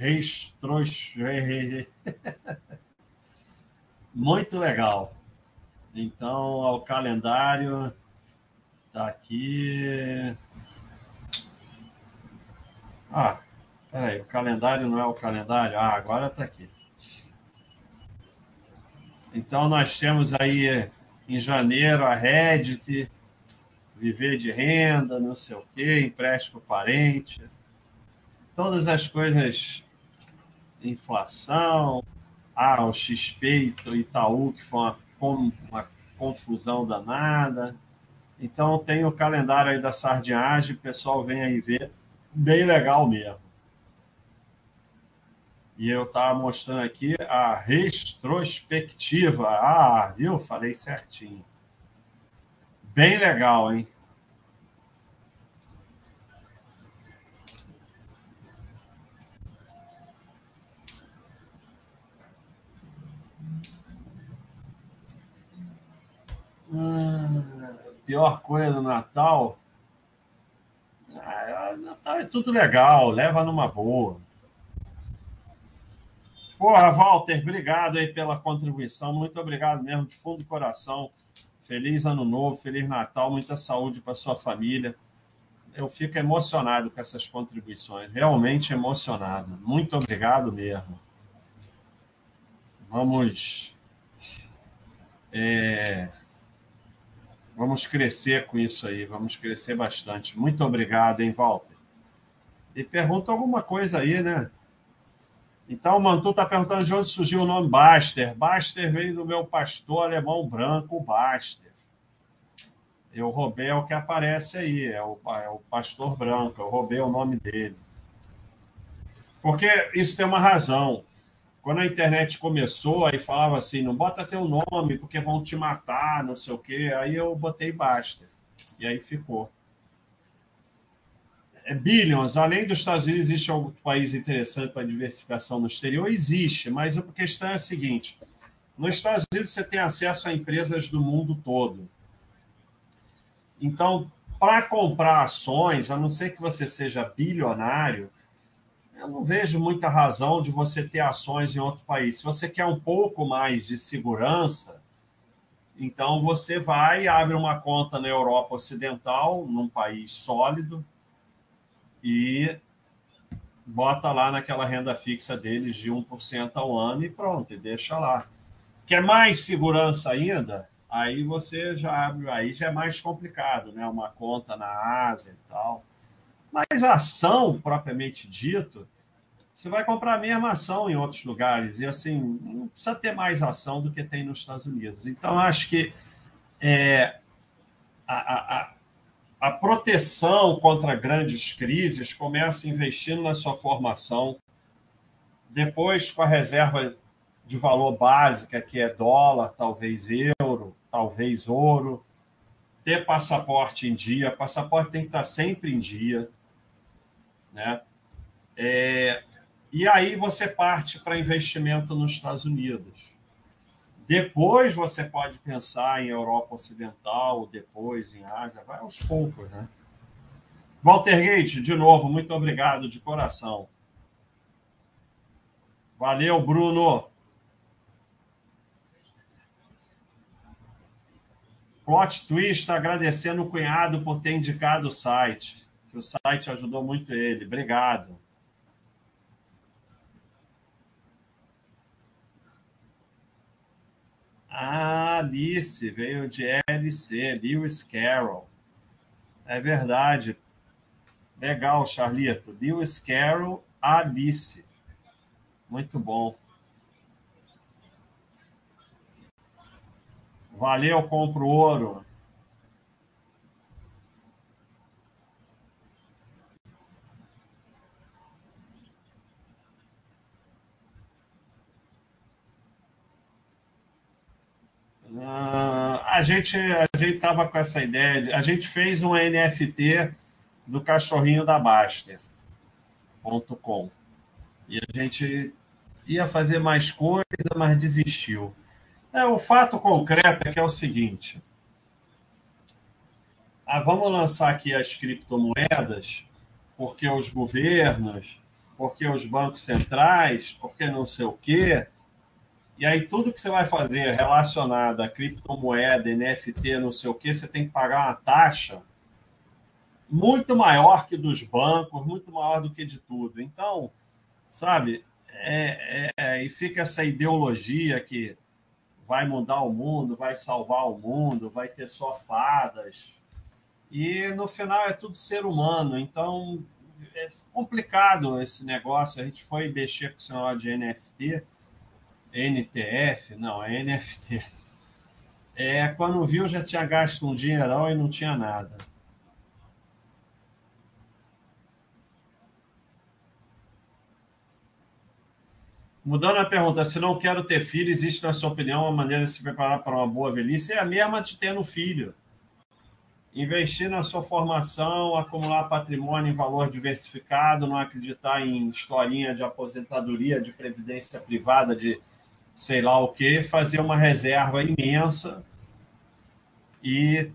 S1: Muito legal. Então, o calendário tá aqui. Ah, peraí, o calendário não é o calendário? Ah, agora tá aqui. Então, nós temos aí em janeiro a Reddit, viver de renda, não sei o quê, empréstimo parente, todas as coisas, inflação, ah, o XP e Itaú, que foi uma, uma confusão danada. Então tem o calendário aí da sardinhagem, o pessoal vem aí ver, bem legal mesmo. E eu estava mostrando aqui a retrospectiva. Ah, viu? Falei certinho. Bem legal, hein? Ah, pior coisa do Natal. Ah, Natal é tudo legal, leva numa boa. Porra, Walter, obrigado aí pela contribuição. Muito obrigado mesmo, de fundo do coração. Feliz Ano Novo, Feliz Natal, muita saúde para sua família. Eu fico emocionado com essas contribuições, realmente emocionado. Muito obrigado mesmo. Vamos. É, Vamos crescer com isso aí, vamos crescer bastante. Muito obrigado, hein, Walter? E pergunta alguma coisa aí, né? Então, o Mantu está perguntando de onde surgiu o nome Baster. Baster veio do meu pastor alemão branco, Baster. Eu roubei é o que aparece aí, é o, é o pastor branco, eu roubei o nome dele. Porque isso tem uma razão. Quando a internet começou, aí falava assim, não bota teu nome porque vão te matar, não sei o quê. Aí eu botei basta. E aí ficou. É, Billions, além dos Estados Unidos, existe algum país interessante para diversificação no exterior? Existe, mas a questão é a seguinte: nos Estados Unidos você tem acesso a empresas do mundo todo. Então, para comprar ações, a não ser que você seja bilionário, eu não vejo muita razão de você ter ações em outro país. Se você quer um pouco mais de segurança, então você vai e abre uma conta na Europa Ocidental, num país sólido, e bota lá naquela renda fixa deles de 1% ao ano e pronto, e deixa lá. Quer mais segurança ainda? Aí você já abre, aí já é mais complicado, né? Uma conta na Ásia e tal. Mas a ação, propriamente dito, você vai comprar a mesma ação em outros lugares. E assim, não precisa ter mais ação do que tem nos Estados Unidos. Então, acho que é, a, a, a proteção contra grandes crises começa investindo na sua formação, depois com a reserva de valor básica, que é dólar, talvez euro, talvez ouro, ter passaporte em dia, passaporte tem que estar sempre em dia, né? É, e aí você parte para investimento nos Estados Unidos. Depois você pode pensar em Europa Ocidental, depois em Ásia, vai aos poucos, né? Walter Gate, de novo, muito obrigado de coração. Valeu, Bruno. Plot Twist agradecendo o cunhado por ter indicado o site, o site ajudou muito ele. Obrigado. Ah, Alice, veio de LC, Lewis Carroll. É verdade. Legal, Charlito. Lewis Carroll, Alice. Muito bom. Valeu, compro ouro. Uh, a gente a gente estava com essa ideia. A gente fez um NFT do cachorrinho da Baster.com. E a gente ia fazer mais coisa, mas desistiu. É, o fato concreto é que é o seguinte. Ah, vamos lançar aqui as criptomoedas, porque os governos, porque os bancos centrais, porque não sei o quê, e aí tudo que você vai fazer relacionado a criptomoeda, NFT, não sei o quê, você tem que pagar uma taxa muito maior que dos bancos, muito maior do que de tudo. Então, sabe, é, é, e fica essa ideologia que vai mudar o mundo, vai salvar o mundo, vai ter só fadas. E no final é tudo ser humano. Então é complicado esse negócio. A gente foi mexer com o senhor de NFT NTF, não, é NFT. É, quando viu, já tinha gasto um dinheirão e não tinha nada. Mudando a pergunta, se não quero ter filho, existe, na sua opinião, uma maneira de se preparar para uma boa velhice? É a mesma de ter no filho. Investir na sua formação, acumular patrimônio em valor diversificado, não acreditar em historinha de aposentadoria, de previdência privada, de sei lá o que, fazer uma reserva imensa e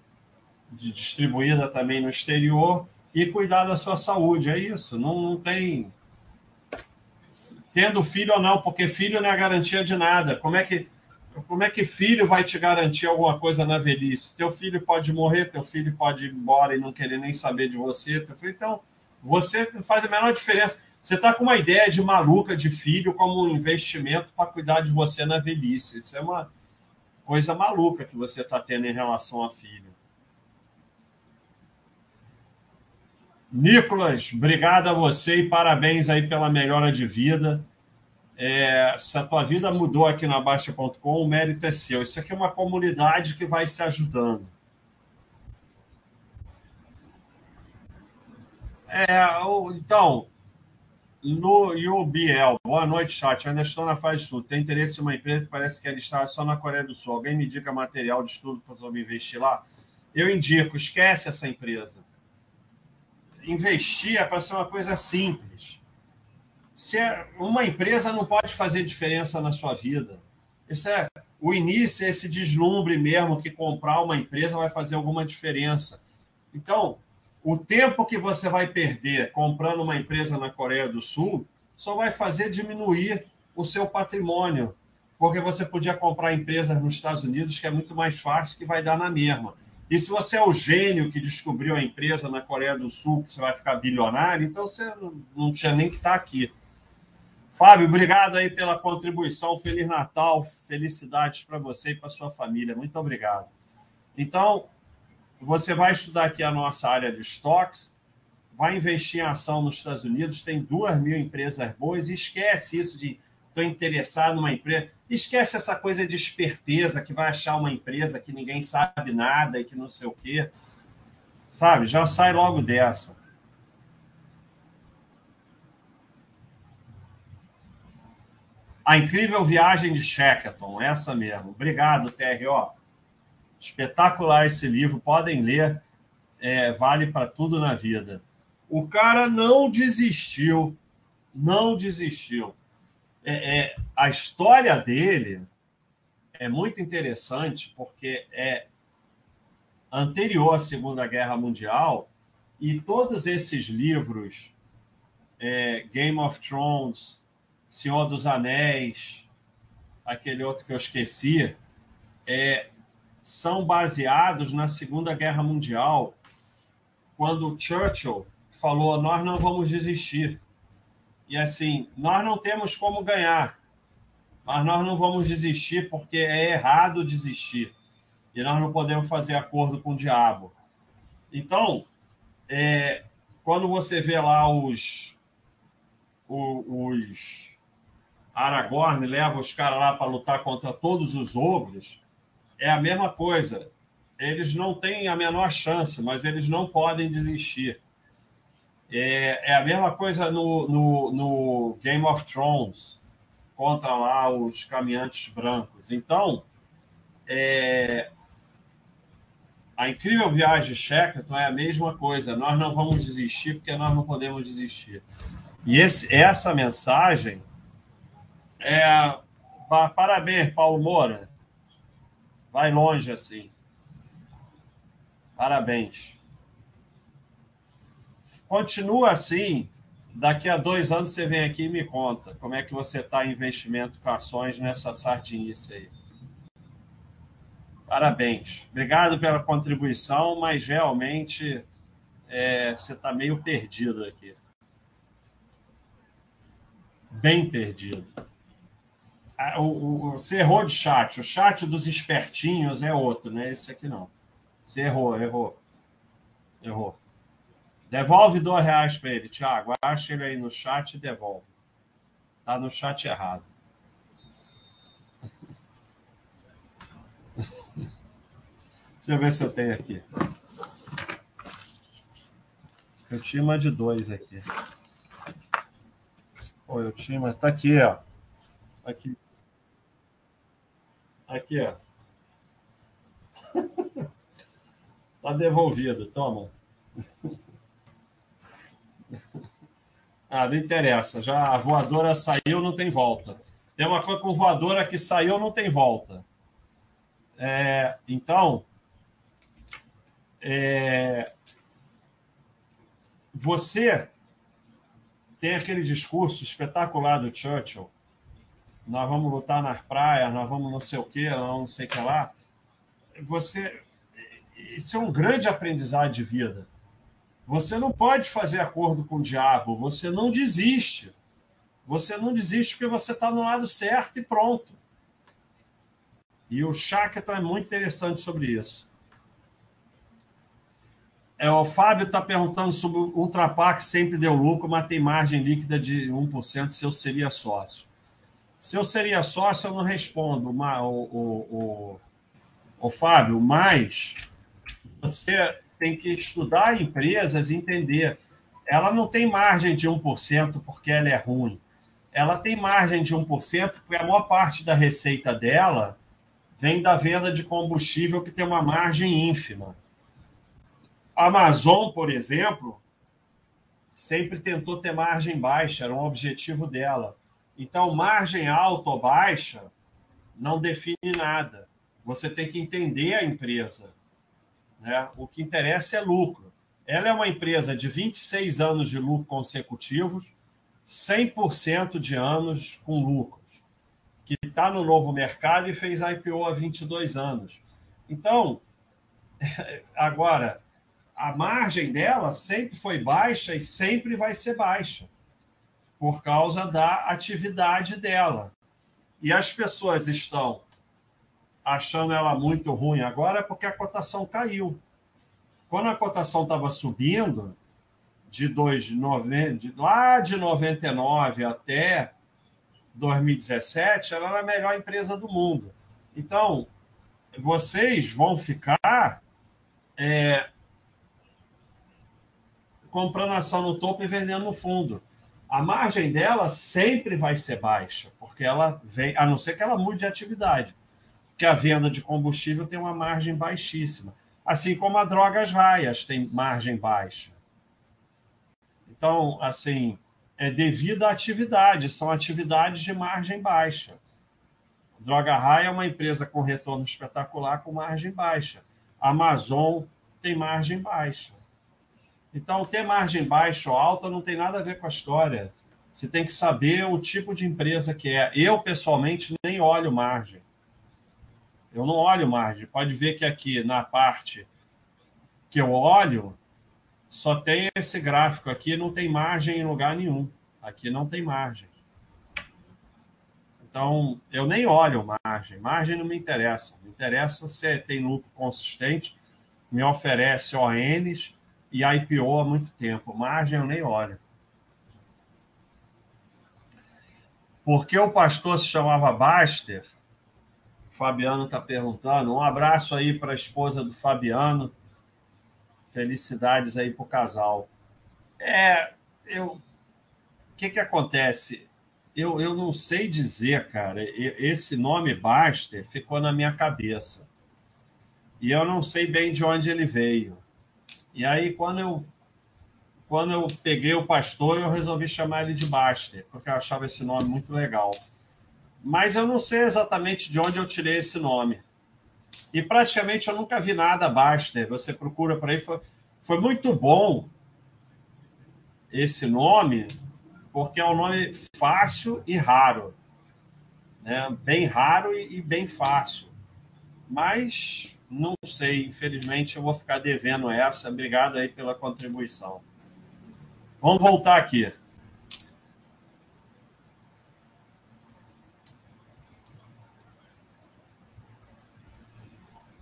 S1: distribuída também no exterior e cuidar da sua saúde. É isso. Não, não tem. Tendo filho ou não, porque filho não é garantia de nada. Como é que. Como é que filho vai te garantir alguma coisa na velhice? Teu filho pode morrer, teu filho pode ir embora e não querer nem saber de você. Então, você faz a menor diferença. Você está com uma ideia de maluca de filho como um investimento para cuidar de você na velhice. Isso é uma coisa maluca que você está tendo em relação a filho. Nicolas, obrigado a você e parabéns aí pela melhora de vida. É, se a tua vida mudou aqui na Baixa.com, o mérito é seu. Isso aqui é uma comunidade que vai se ajudando. É, então, no Yubiel, boa noite, chat. Eu ainda estou na fase estudo. Tem interesse em uma empresa que parece que ela está só na Coreia do Sul. Alguém me indica material de estudo para eu investir lá? Eu indico, esquece essa empresa. Investir é para ser uma coisa simples. Se é, uma empresa não pode fazer diferença na sua vida. Isso é o início, é esse deslumbre mesmo que comprar uma empresa vai fazer alguma diferença. Então, o tempo que você vai perder comprando uma empresa na Coreia do Sul só vai fazer diminuir o seu patrimônio, porque você podia comprar empresas nos Estados Unidos que é muito mais fácil que vai dar na mesma. E se você é o gênio que descobriu a empresa na Coreia do Sul, que você vai ficar bilionário, então você não tinha nem que estar aqui. Fábio, obrigado aí pela contribuição. Feliz Natal, felicidades para você e para sua família. Muito obrigado. Então, você vai estudar aqui a nossa área de estoques, vai investir em ação nos Estados Unidos, tem duas mil empresas boas, e esquece isso de estou interessado numa empresa. Esquece essa coisa de esperteza que vai achar uma empresa que ninguém sabe nada e que não sei o quê. Sabe? Já sai logo dessa. A incrível viagem de Shackleton, essa mesmo. Obrigado, TRO. Espetacular esse livro, podem ler, é, vale para tudo na vida. O cara não desistiu não desistiu. É, é, a história dele é muito interessante porque é anterior à Segunda Guerra Mundial e todos esses livros, é, Game of Thrones, Senhor dos Anéis, aquele outro que eu esqueci, é, são baseados na Segunda Guerra Mundial, quando Churchill falou: Nós não vamos desistir. E assim, nós não temos como ganhar, mas nós não vamos desistir porque é errado desistir. E nós não podemos fazer acordo com o diabo. Então, é, quando você vê lá os, os Aragorn leva os caras lá para lutar contra todos os ogros, é a mesma coisa. Eles não têm a menor chance, mas eles não podem desistir. É, é a mesma coisa no, no, no, Game of Thrones, contra lá os caminhantes brancos. Então, é, a incrível viagem Shackleton é a mesma coisa. Nós não vamos desistir porque nós não podemos desistir. E esse, essa mensagem é. Parabéns, Paulo Moura. Vai longe assim. Parabéns. Continua assim. Daqui a dois anos você vem aqui e me conta como é que você está em investimento com ações nessa sardinice aí. Parabéns. Obrigado pela contribuição, mas realmente é, você está meio perdido aqui. Bem perdido. O, o, você errou de chat. O chat dos espertinhos é outro, né? Esse aqui não. Você errou, errou. Errou. Devolve dois reais para ele, Thiago. Acha ele aí no chat e devolve. Tá no chat errado. Deixa eu ver se eu tenho aqui. Eu tinha uma de dois aqui. Pô, eu tinha, mas tá aqui, ó. Aqui. Aqui, ó. tá devolvido, toma. Ah, não interessa. Já a voadora saiu, não tem volta. Tem uma coisa com voadora que saiu, não tem volta. É, então, é, você tem aquele discurso espetacular do Churchill nós vamos lutar nas praias, nós vamos não sei o quê, não sei o que lá. Você, isso é um grande aprendizado de vida. Você não pode fazer acordo com o diabo, você não desiste. Você não desiste porque você está no lado certo e pronto. E o Shackleton é muito interessante sobre isso. É, o Fábio está perguntando sobre o Ultrapac sempre deu lucro, mas tem margem líquida de 1% se eu seria sócio. Se eu seria sócio, eu não respondo, o, o, Fábio, mas você tem que estudar empresas e entender. Ela não tem margem de 1% porque ela é ruim. Ela tem margem de 1% porque a maior parte da receita dela vem da venda de combustível que tem uma margem ínfima. A Amazon, por exemplo, sempre tentou ter margem baixa, era um objetivo dela. Então, margem alta ou baixa não define nada. Você tem que entender a empresa. Né? O que interessa é lucro. Ela é uma empresa de 26 anos de lucro consecutivos, 100% de anos com lucros, que está no novo mercado e fez IPO há 22 anos. Então, agora, a margem dela sempre foi baixa e sempre vai ser baixa por causa da atividade dela. E as pessoas estão achando ela muito ruim agora porque a cotação caiu. Quando a cotação estava subindo, de, dois, de lá de 99 até 2017, ela era a melhor empresa do mundo. Então, vocês vão ficar é, comprando ação no topo e vendendo no fundo a margem dela sempre vai ser baixa, porque ela vem, a não ser que ela mude de atividade, porque a venda de combustível tem uma margem baixíssima, assim como a drogas raias tem margem baixa. Então, assim, é devido à atividade, são atividades de margem baixa. Droga Raia é uma empresa com retorno espetacular com margem baixa. Amazon tem margem baixa. Então, ter margem baixa ou alta não tem nada a ver com a história. Você tem que saber o tipo de empresa que é. Eu, pessoalmente, nem olho margem. Eu não olho margem. Pode ver que aqui na parte que eu olho, só tem esse gráfico aqui, não tem margem em lugar nenhum. Aqui não tem margem. Então, eu nem olho margem. Margem não me interessa. Me interessa se tem lucro consistente, me oferece ONs e IPO há muito tempo. Margem eu nem olho. Porque o pastor se chamava Baster? O Fabiano está perguntando. Um abraço aí para a esposa do Fabiano. Felicidades aí para o casal. É, eu. O que, que acontece? Eu, eu não sei dizer, cara. Esse nome Baster ficou na minha cabeça. E eu não sei bem de onde ele veio. E aí, quando eu quando eu peguei o pastor, eu resolvi chamar ele de Baster, porque eu achava esse nome muito legal. Mas eu não sei exatamente de onde eu tirei esse nome. E praticamente eu nunca vi nada Baster. Você procura por aí. Foi, foi muito bom esse nome, porque é um nome fácil e raro. Né? Bem raro e, e bem fácil. Mas não sei, infelizmente eu vou ficar devendo essa. Obrigado aí pela contribuição. Vamos voltar aqui.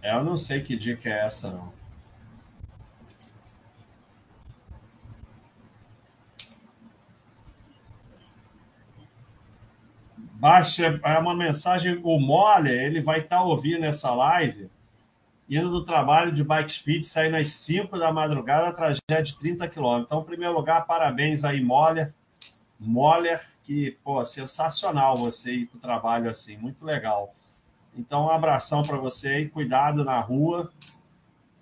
S1: É, eu não sei que dica é essa, não. Baixa é uma mensagem. O Mole, ele vai estar tá ouvindo essa live indo do trabalho de bike speed, saindo às 5 da madrugada, trajeto de 30 quilômetros. Então, em primeiro lugar, parabéns aí, Moller. Moller, que, pô, sensacional você ir para o trabalho assim, muito legal. Então, um abração para você aí, cuidado na rua,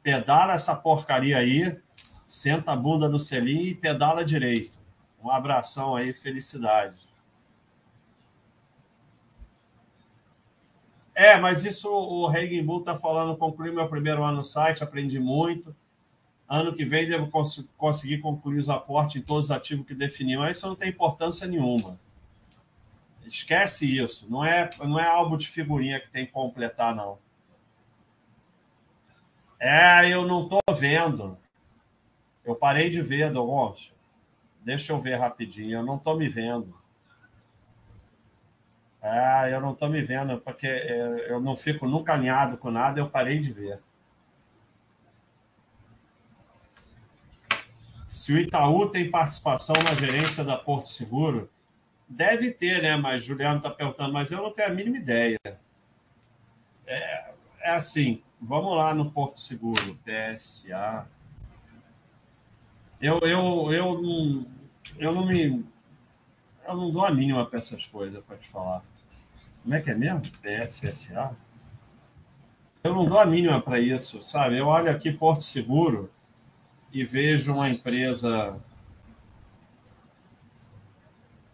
S1: pedala essa porcaria aí, senta a bunda no selim e pedala direito. Um abração aí, felicidade. É, mas isso o Reagan Bull está falando, concluí meu primeiro ano no site, aprendi muito. Ano que vem devo cons conseguir concluir os aportes em todos os ativos que definiam. Mas isso não tem importância nenhuma. Esquece isso. Não é, não é álbum de figurinha que tem que completar, não. É, eu não estou vendo. Eu parei de ver, Dogoncio. Deixa eu ver rapidinho. Eu não estou me vendo. Ah, eu não estou me vendo, porque eu não fico nunca alinhado com nada, eu parei de ver. Se o Itaú tem participação na gerência da Porto Seguro, deve ter, né? Mas Juliano está perguntando, mas eu não tenho a mínima ideia. É, é assim, vamos lá no Porto Seguro, PSA. Eu, eu, eu, não, eu não me. Eu não dou a mínima para essas coisas, para te falar. Como é que é mesmo? PSSA? Eu não dou a mínima para isso, sabe? Eu olho aqui Porto Seguro e vejo uma empresa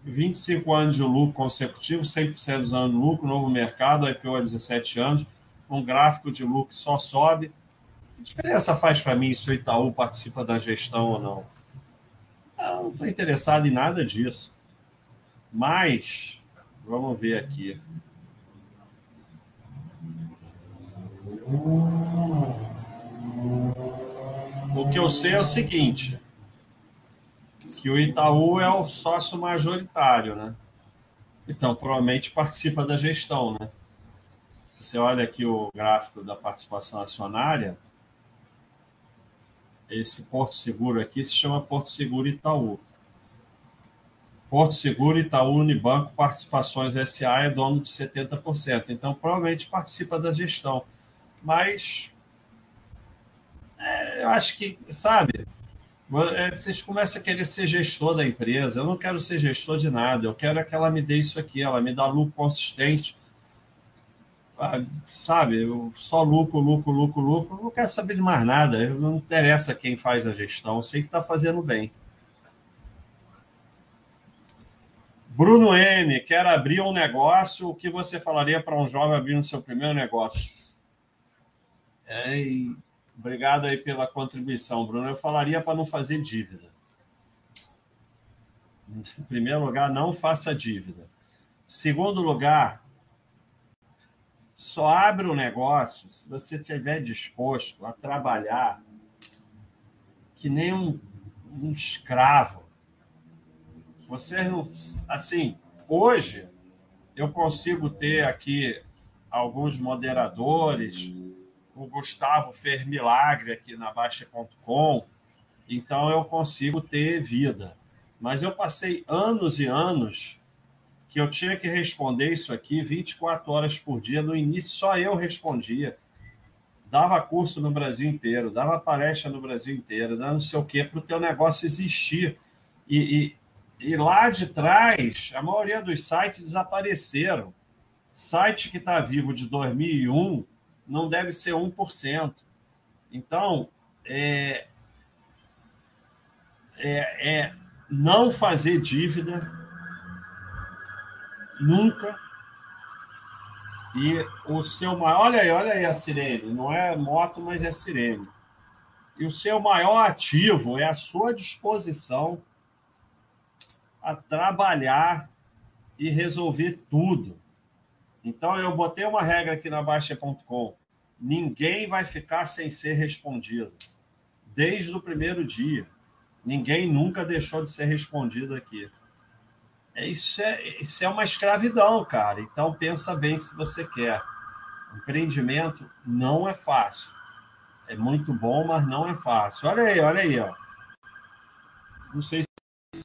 S1: 25 anos de lucro consecutivo, 100% dos anos de lucro, novo mercado, IPO há 17 anos, um gráfico de lucro só sobe. Que diferença faz para mim se o Itaú participa da gestão ou não? Eu não estou interessado em nada disso. Mas Vamos ver aqui. O que eu sei é o seguinte, que o Itaú é o sócio majoritário, né? Então, provavelmente participa da gestão, né? Você olha aqui o gráfico da participação acionária, esse Porto Seguro aqui se chama Porto Seguro Itaú. Porto Seguro, Itaú, Unibanco, Participações SA é dono de 70%. Então, provavelmente participa da gestão. Mas é, eu acho que, sabe, é, vocês começam a querer ser gestor da empresa. Eu não quero ser gestor de nada. Eu quero é que ela me dê isso aqui, ela me dá lucro consistente. Ah, sabe, só lucro, lucro, lucro, lucro. Eu não quero saber de mais nada. Não interessa quem faz a gestão. Eu sei que está fazendo bem. Bruno M, quer abrir um negócio. O que você falaria para um jovem abrir o seu primeiro negócio? É, obrigado aí pela contribuição, Bruno. Eu falaria para não fazer dívida. Em primeiro lugar, não faça dívida. Segundo lugar, só abre o negócio se você estiver disposto a trabalhar que nem um, um escravo você não. Assim, hoje eu consigo ter aqui alguns moderadores, o Gustavo fez milagre aqui na Baixa.com, então eu consigo ter vida. Mas eu passei anos e anos que eu tinha que responder isso aqui 24 horas por dia. No início, só eu respondia. Dava curso no Brasil inteiro, dava palestra no Brasil inteiro, dando não sei o quê, para o teu negócio existir. E, e lá de trás, a maioria dos sites desapareceram. Site que está vivo de 2001 não deve ser 1%. Então, é, é, é não fazer dívida nunca. E o seu maior. Olha aí, olha aí a sirene. Não é moto, mas é sirene. E o seu maior ativo é a sua disposição a trabalhar e resolver tudo. Então, eu botei uma regra aqui na Baixa.com: ninguém vai ficar sem ser respondido. Desde o primeiro dia. Ninguém nunca deixou de ser respondido aqui. É, isso, é, isso é uma escravidão, cara. Então, pensa bem se você quer. Empreendimento não é fácil. É muito bom, mas não é fácil. Olha aí, olha aí. Ó. Não sei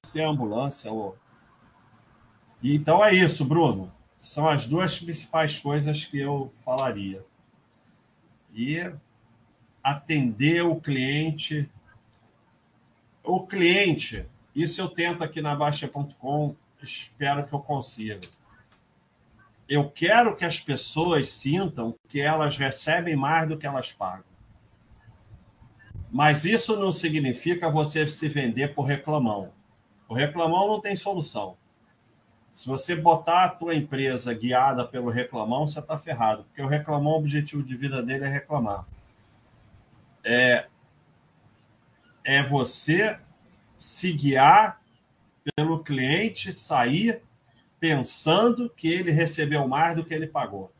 S1: ser ambulância. Ou... Então é isso, Bruno. São as duas principais coisas que eu falaria. E atender o cliente. O cliente, isso eu tento aqui na Baixa.com, espero que eu consiga. Eu quero que as pessoas sintam que elas recebem mais do que elas pagam. Mas isso não significa você se vender por reclamão. O reclamão não tem solução. Se você botar a tua empresa guiada pelo reclamão, você está ferrado, porque o reclamão, o objetivo de vida dele é reclamar. É, é você se guiar pelo cliente sair pensando que ele recebeu mais do que ele pagou.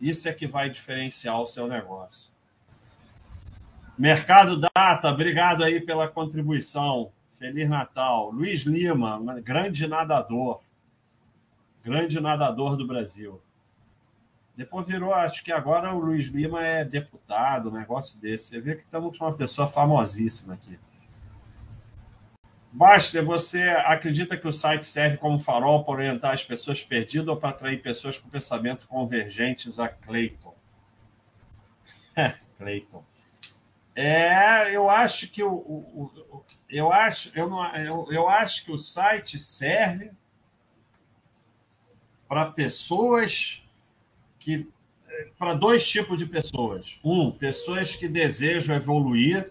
S1: Isso é que vai diferenciar o seu negócio. Mercado Data, obrigado aí pela contribuição. Feliz Natal. Luiz Lima, grande nadador. Grande nadador do Brasil. Depois virou, acho que agora o Luiz Lima é deputado, um negócio desse. Você vê que estamos com uma pessoa famosíssima aqui. Basta, você acredita que o site serve como farol para orientar as pessoas perdidas ou para atrair pessoas com pensamento convergentes a Clayton? Clayton. É, eu acho que o, o, o, eu acho eu, não, eu, eu acho que o site serve para pessoas que para dois tipos de pessoas. Um, pessoas que desejam evoluir,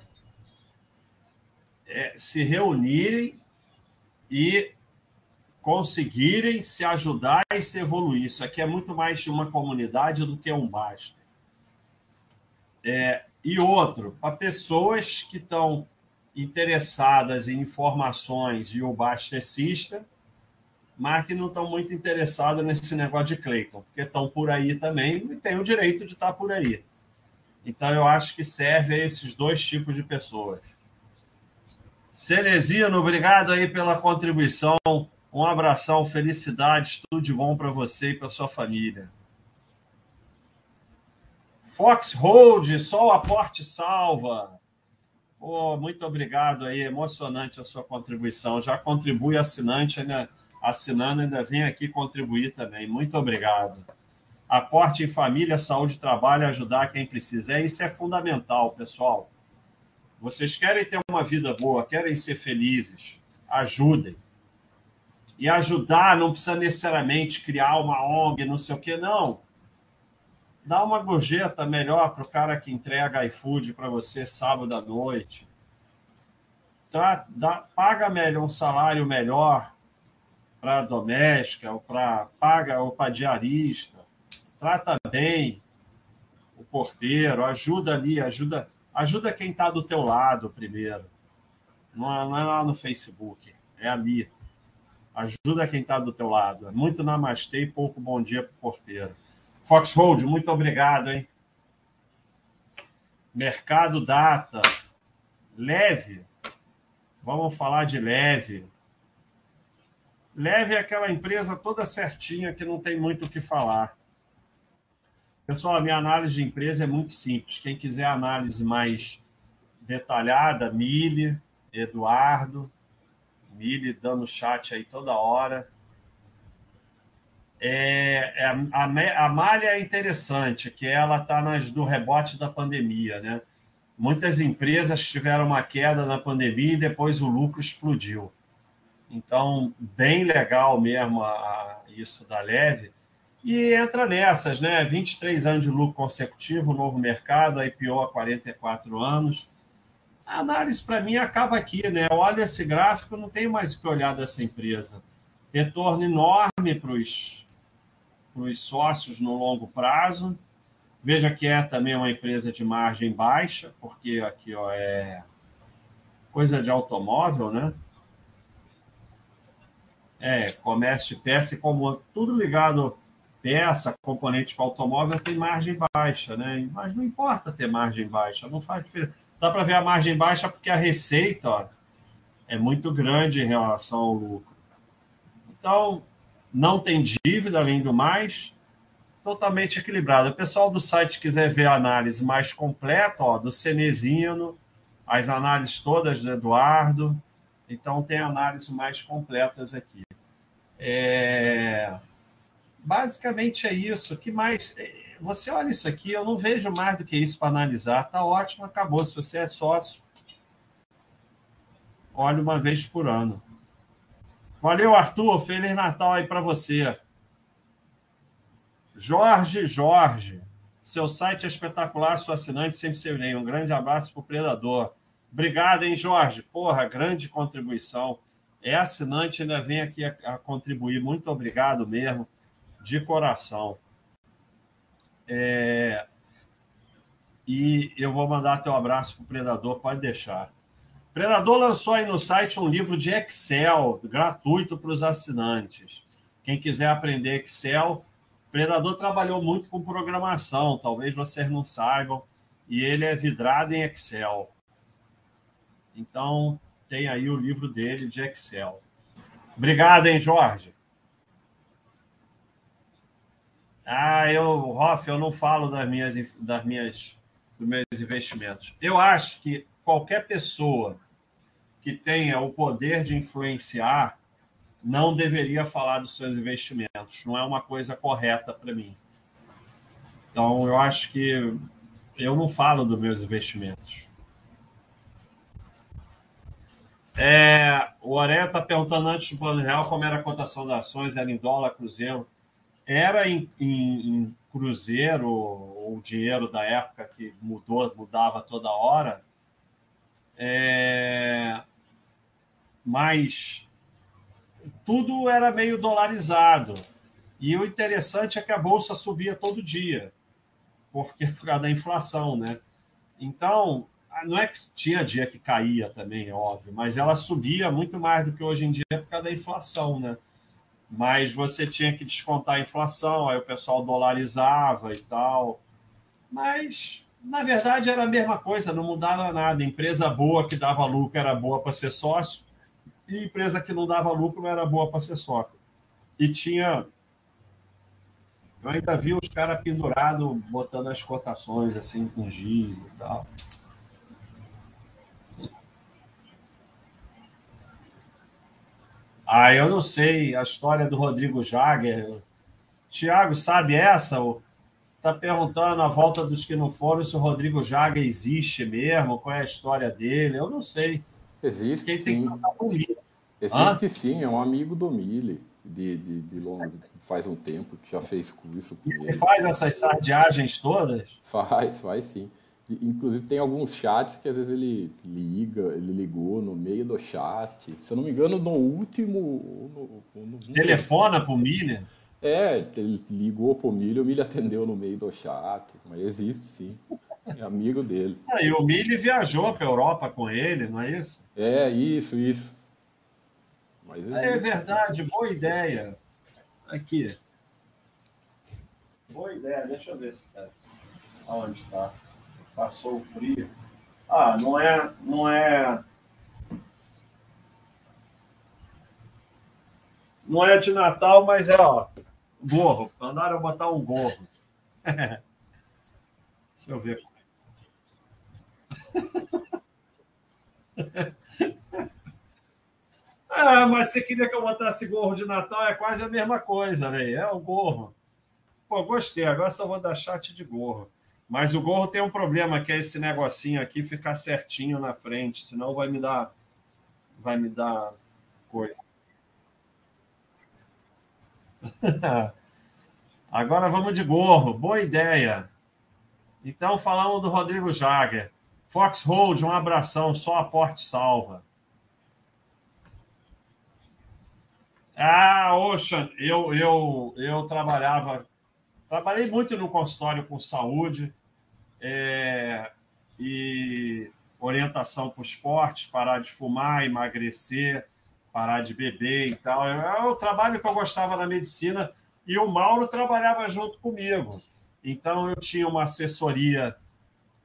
S1: é, se reunirem e conseguirem se ajudar e se evoluir. Isso aqui é muito mais uma comunidade do que um basta. É, e outro, para pessoas que estão interessadas em informações de ubastecista, mas que não estão muito interessadas nesse negócio de Cleiton, porque estão por aí também e têm o direito de estar por aí. Então, eu acho que serve a esses dois tipos de pessoas. Cenezino, obrigado aí pela contribuição. Um abração, felicidades, tudo de bom para você e para sua família. Fox Hold, só o aporte salva. Oh, muito obrigado aí, emocionante a sua contribuição. Já contribui assinante, né? assinando, ainda vem aqui contribuir também. Muito obrigado. Aporte em família, saúde, trabalho, ajudar quem precisa. É, isso é fundamental, pessoal. Vocês querem ter uma vida boa, querem ser felizes, ajudem. E ajudar não precisa necessariamente criar uma ONG, não sei o quê, não dá uma gorjeta melhor para o cara que entrega iFood para você sábado à noite. Tá, dá, paga melhor um salário melhor para doméstica, ou para paga, ou para diarista. Trata bem o porteiro, ajuda ali, ajuda, ajuda quem está do teu lado primeiro. Não é, não é lá no Facebook, é ali. Ajuda quem está do teu lado. É muito namastê e pouco bom dia para o porteiro. Foxhold, muito obrigado, hein? Mercado Data. Leve. Vamos falar de leve. Leve é aquela empresa toda certinha que não tem muito o que falar. Pessoal, a minha análise de empresa é muito simples. Quem quiser análise mais detalhada, Mille, Eduardo, Mille dando chat aí toda hora. É, é a, a, malha é interessante, que ela está do rebote da pandemia, né? Muitas empresas tiveram uma queda na pandemia e depois o lucro explodiu. Então, bem legal mesmo a, a, isso da Leve. E entra nessas, né? 23 anos de lucro consecutivo, novo mercado, IPO há 44 anos. A análise, para mim, acaba aqui, né? Olha esse gráfico, não tem mais o que olhar dessa empresa. Retorno enorme para os sócios no longo prazo. Veja que é também uma empresa de margem baixa, porque aqui ó, é coisa de automóvel, né? É, comércio de peça e como tudo ligado peça, componente para automóvel tem margem baixa, né? Mas não importa ter margem baixa, não faz diferença. Dá para ver a margem baixa porque a receita ó, é muito grande em relação ao lucro. Então, não tem dívida além do mais, totalmente equilibrado. O pessoal do site quiser ver a análise mais completa, ó, do Cenezino, as análises todas do Eduardo, então tem análises mais completas aqui. É... Basicamente é isso. que mais? É, você olha isso aqui, eu não vejo mais do que isso para analisar. Tá ótimo, acabou. Se você é sócio, olhe uma vez por ano. Valeu, Arthur. Feliz Natal aí para você. Jorge Jorge. Seu site é espetacular, seu assinante sempre serei. Um grande abraço para o Predador. Obrigado, hein, Jorge? Porra, grande contribuição. É assinante, ainda vem aqui a, a contribuir. Muito obrigado mesmo, de coração. É... E eu vou mandar teu abraço para o Predador, pode deixar. Predador lançou aí no site um livro de Excel gratuito para os assinantes. Quem quiser aprender Excel, o Predador trabalhou muito com programação, talvez vocês não saibam, e ele é vidrado em Excel. Então, tem aí o livro dele de Excel. Obrigado, hein, Jorge? Ah, eu, Hoff, eu não falo das minhas, das minhas, dos meus investimentos. Eu acho que qualquer pessoa que tenha o poder de influenciar não deveria falar dos seus investimentos. Não é uma coisa correta para mim. Então, eu acho que eu não falo dos meus investimentos. É, o Oré está perguntando antes do plano real como era a cotação das ações, era em dólar, cruzeiro. Era em, em, em cruzeiro, o dinheiro da época que mudou, mudava toda hora. É, mas tudo era meio dolarizado. E o interessante é que a bolsa subia todo dia, porque por causa da inflação, né? Então, não é que tinha dia que caía também, é óbvio, mas ela subia muito mais do que hoje em dia por causa da inflação, né? Mas você tinha que descontar a inflação, aí o pessoal dolarizava e tal. Mas, na verdade, era a mesma coisa, não mudava nada. Empresa boa que dava lucro era boa para ser sócio, e empresa que não dava lucro não era boa para ser sócio. E tinha. Eu ainda vi os caras pendurados botando as cotações assim com giz e tal. Ah, eu não sei a história do Rodrigo Jagger. Tiago, sabe essa? Está perguntando a volta dos que não foram se o Rodrigo Jagger existe mesmo, qual é a história dele. Eu não sei.
S2: Existe Quem. Tem existe Hã? sim, é um amigo do Mille, de, de, de longo, faz um tempo que já fez curso com ele.
S1: Ele faz essas sardiagens todas?
S2: Faz, faz sim. Inclusive tem alguns chats que às vezes ele liga, ele ligou no meio do chat. Se eu não me engano, no último.
S1: No, no... Telefona pro Miller?
S2: É, ele ligou pro Milho, o Milho atendeu no meio do chat, mas existe sim. É amigo dele.
S1: Ah, e o Milho viajou para Europa com ele, não é isso?
S2: É, isso, isso.
S1: É verdade, boa ideia. Aqui. Boa ideia, deixa eu ver se tá. Onde está? Passou o frio. Ah, não é, não é. Não é de Natal, mas é, ó. Gorro. Mandaram botar um gorro. Deixa eu ver. ah, mas você queria que eu botasse gorro de Natal? É quase a mesma coisa, velho. É o gorro. Pô, gostei. Agora só vou dar chat de gorro. Mas o gorro tem um problema, que é esse negocinho aqui ficar certinho na frente, senão vai me dar vai me dar coisa. Agora vamos de gorro. Boa ideia. Então falamos do Rodrigo Jagger. Foxhold, um abração, só aporte salva. Ah, Ocean, eu, eu, eu trabalhava, trabalhei muito no consultório com saúde é, e orientação para o esporte, parar de fumar, emagrecer, parar de beber e tal. É, é o trabalho que eu gostava na medicina e o Mauro trabalhava junto comigo. Então eu tinha uma assessoria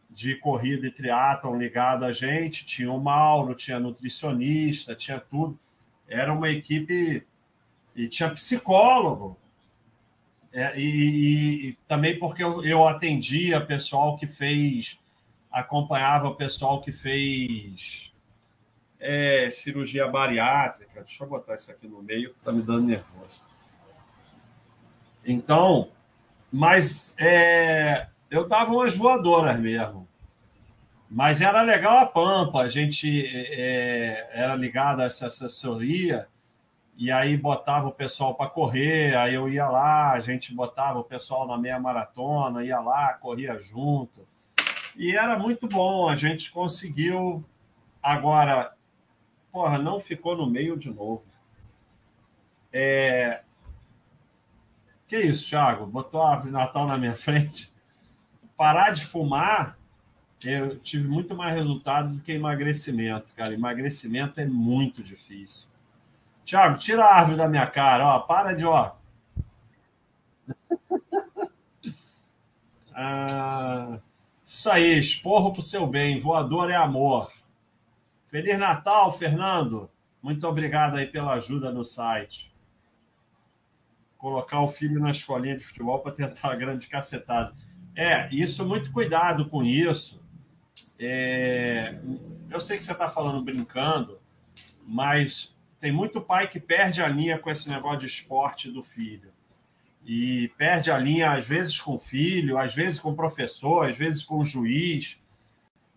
S1: de corrida e triatlon ligada a gente, tinha o Mauro, tinha nutricionista, tinha tudo. Era uma equipe e tinha psicólogo. É, e, e, também porque eu, eu atendia pessoal que fez, acompanhava pessoal que fez é, cirurgia bariátrica. Deixa eu botar isso aqui no meio que está me dando nervoso. Então, mas é, eu dava umas voadoras mesmo. Mas era legal a Pampa, a gente é, era ligado a essa assessoria e aí botava o pessoal para correr, aí eu ia lá, a gente botava o pessoal na meia maratona, ia lá, corria junto. E era muito bom, a gente conseguiu. Agora, porra, não ficou no meio de novo. É, que isso, Thiago? Botou a árvore Natal na minha frente. Parar de fumar, eu tive muito mais resultado do que emagrecimento, cara. Emagrecimento é muito difícil. Thiago, tira a árvore da minha cara, ó. Para de, ó. ah, isso aí, esporro pro seu bem. Voador é amor. Feliz Natal, Fernando. Muito obrigado aí pela ajuda no site colocar o filho na escolinha de futebol para tentar a grande cacetada. É, isso, muito cuidado com isso. É, eu sei que você está falando brincando, mas tem muito pai que perde a linha com esse negócio de esporte do filho. E perde a linha, às vezes, com o filho, às vezes com o professor, às vezes com o juiz.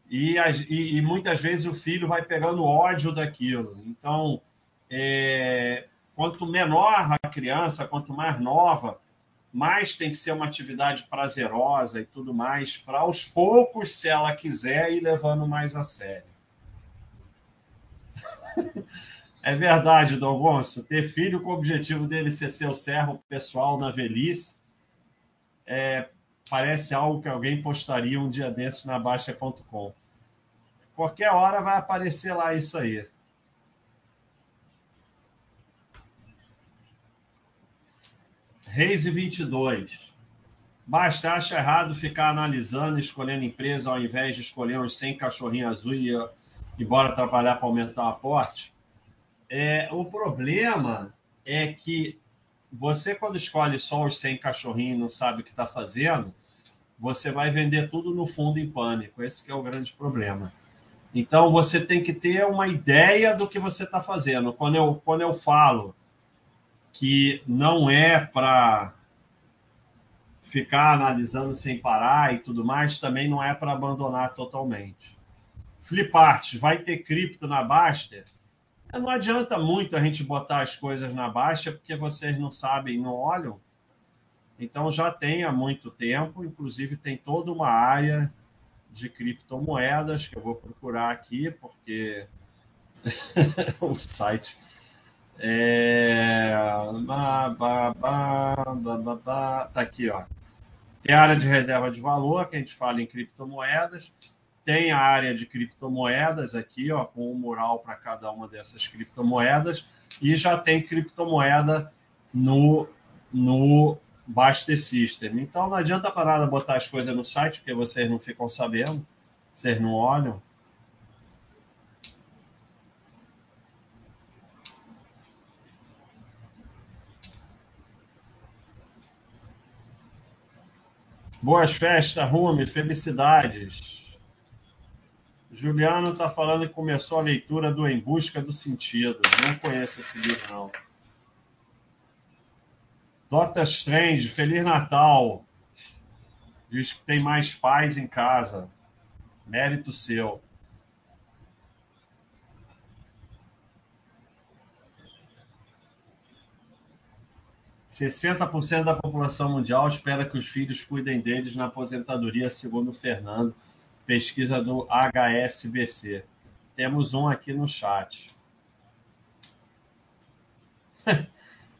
S1: E, e, e muitas vezes o filho vai pegando ódio daquilo. Então, é, quanto menor a criança, quanto mais nova, mais tem que ser uma atividade prazerosa e tudo mais, para aos poucos, se ela quiser, ir levando mais a sério. É verdade, Dom Gonçalo. Ter filho com o objetivo dele ser seu servo pessoal na velhice é, parece algo que alguém postaria um dia desses na Baixa.com. Qualquer hora vai aparecer lá isso aí. Reis 22. Basta, acha errado ficar analisando, escolhendo empresa ao invés de escolher uns 100 cachorrinhos azul e ir embora trabalhar para aumentar o aporte? É, o problema é que você, quando escolhe só os 100 cachorrinhos e não sabe o que está fazendo, você vai vender tudo no fundo em pânico. Esse é o grande problema. Então, você tem que ter uma ideia do que você está fazendo. Quando eu, quando eu falo que não é para ficar analisando sem parar e tudo mais, também não é para abandonar totalmente. Flipart, vai ter cripto na Baster? Não adianta muito a gente botar as coisas na Baixa porque vocês não sabem, não olham. Então já tem há muito tempo, inclusive tem toda uma área de criptomoedas, que eu vou procurar aqui, porque o site é... Tá aqui, ó. Tem área de reserva de valor, que a gente fala em criptomoedas. Tem a área de criptomoedas aqui, ó, com um mural para cada uma dessas criptomoedas. E já tem criptomoeda no, no Baster System. Então não adianta parar de botar as coisas no site, porque vocês não ficam sabendo, vocês não olham. Boas festas, Rumi, felicidades. Juliano está falando que começou a leitura do Em Busca do Sentido. Não conheço esse livro, não. Doctor Strange, Feliz Natal. Diz que tem mais paz em casa. Mérito seu. 60% da população mundial espera que os filhos cuidem deles na aposentadoria, segundo o Fernando, pesquisa do HSBC. Temos um aqui no chat.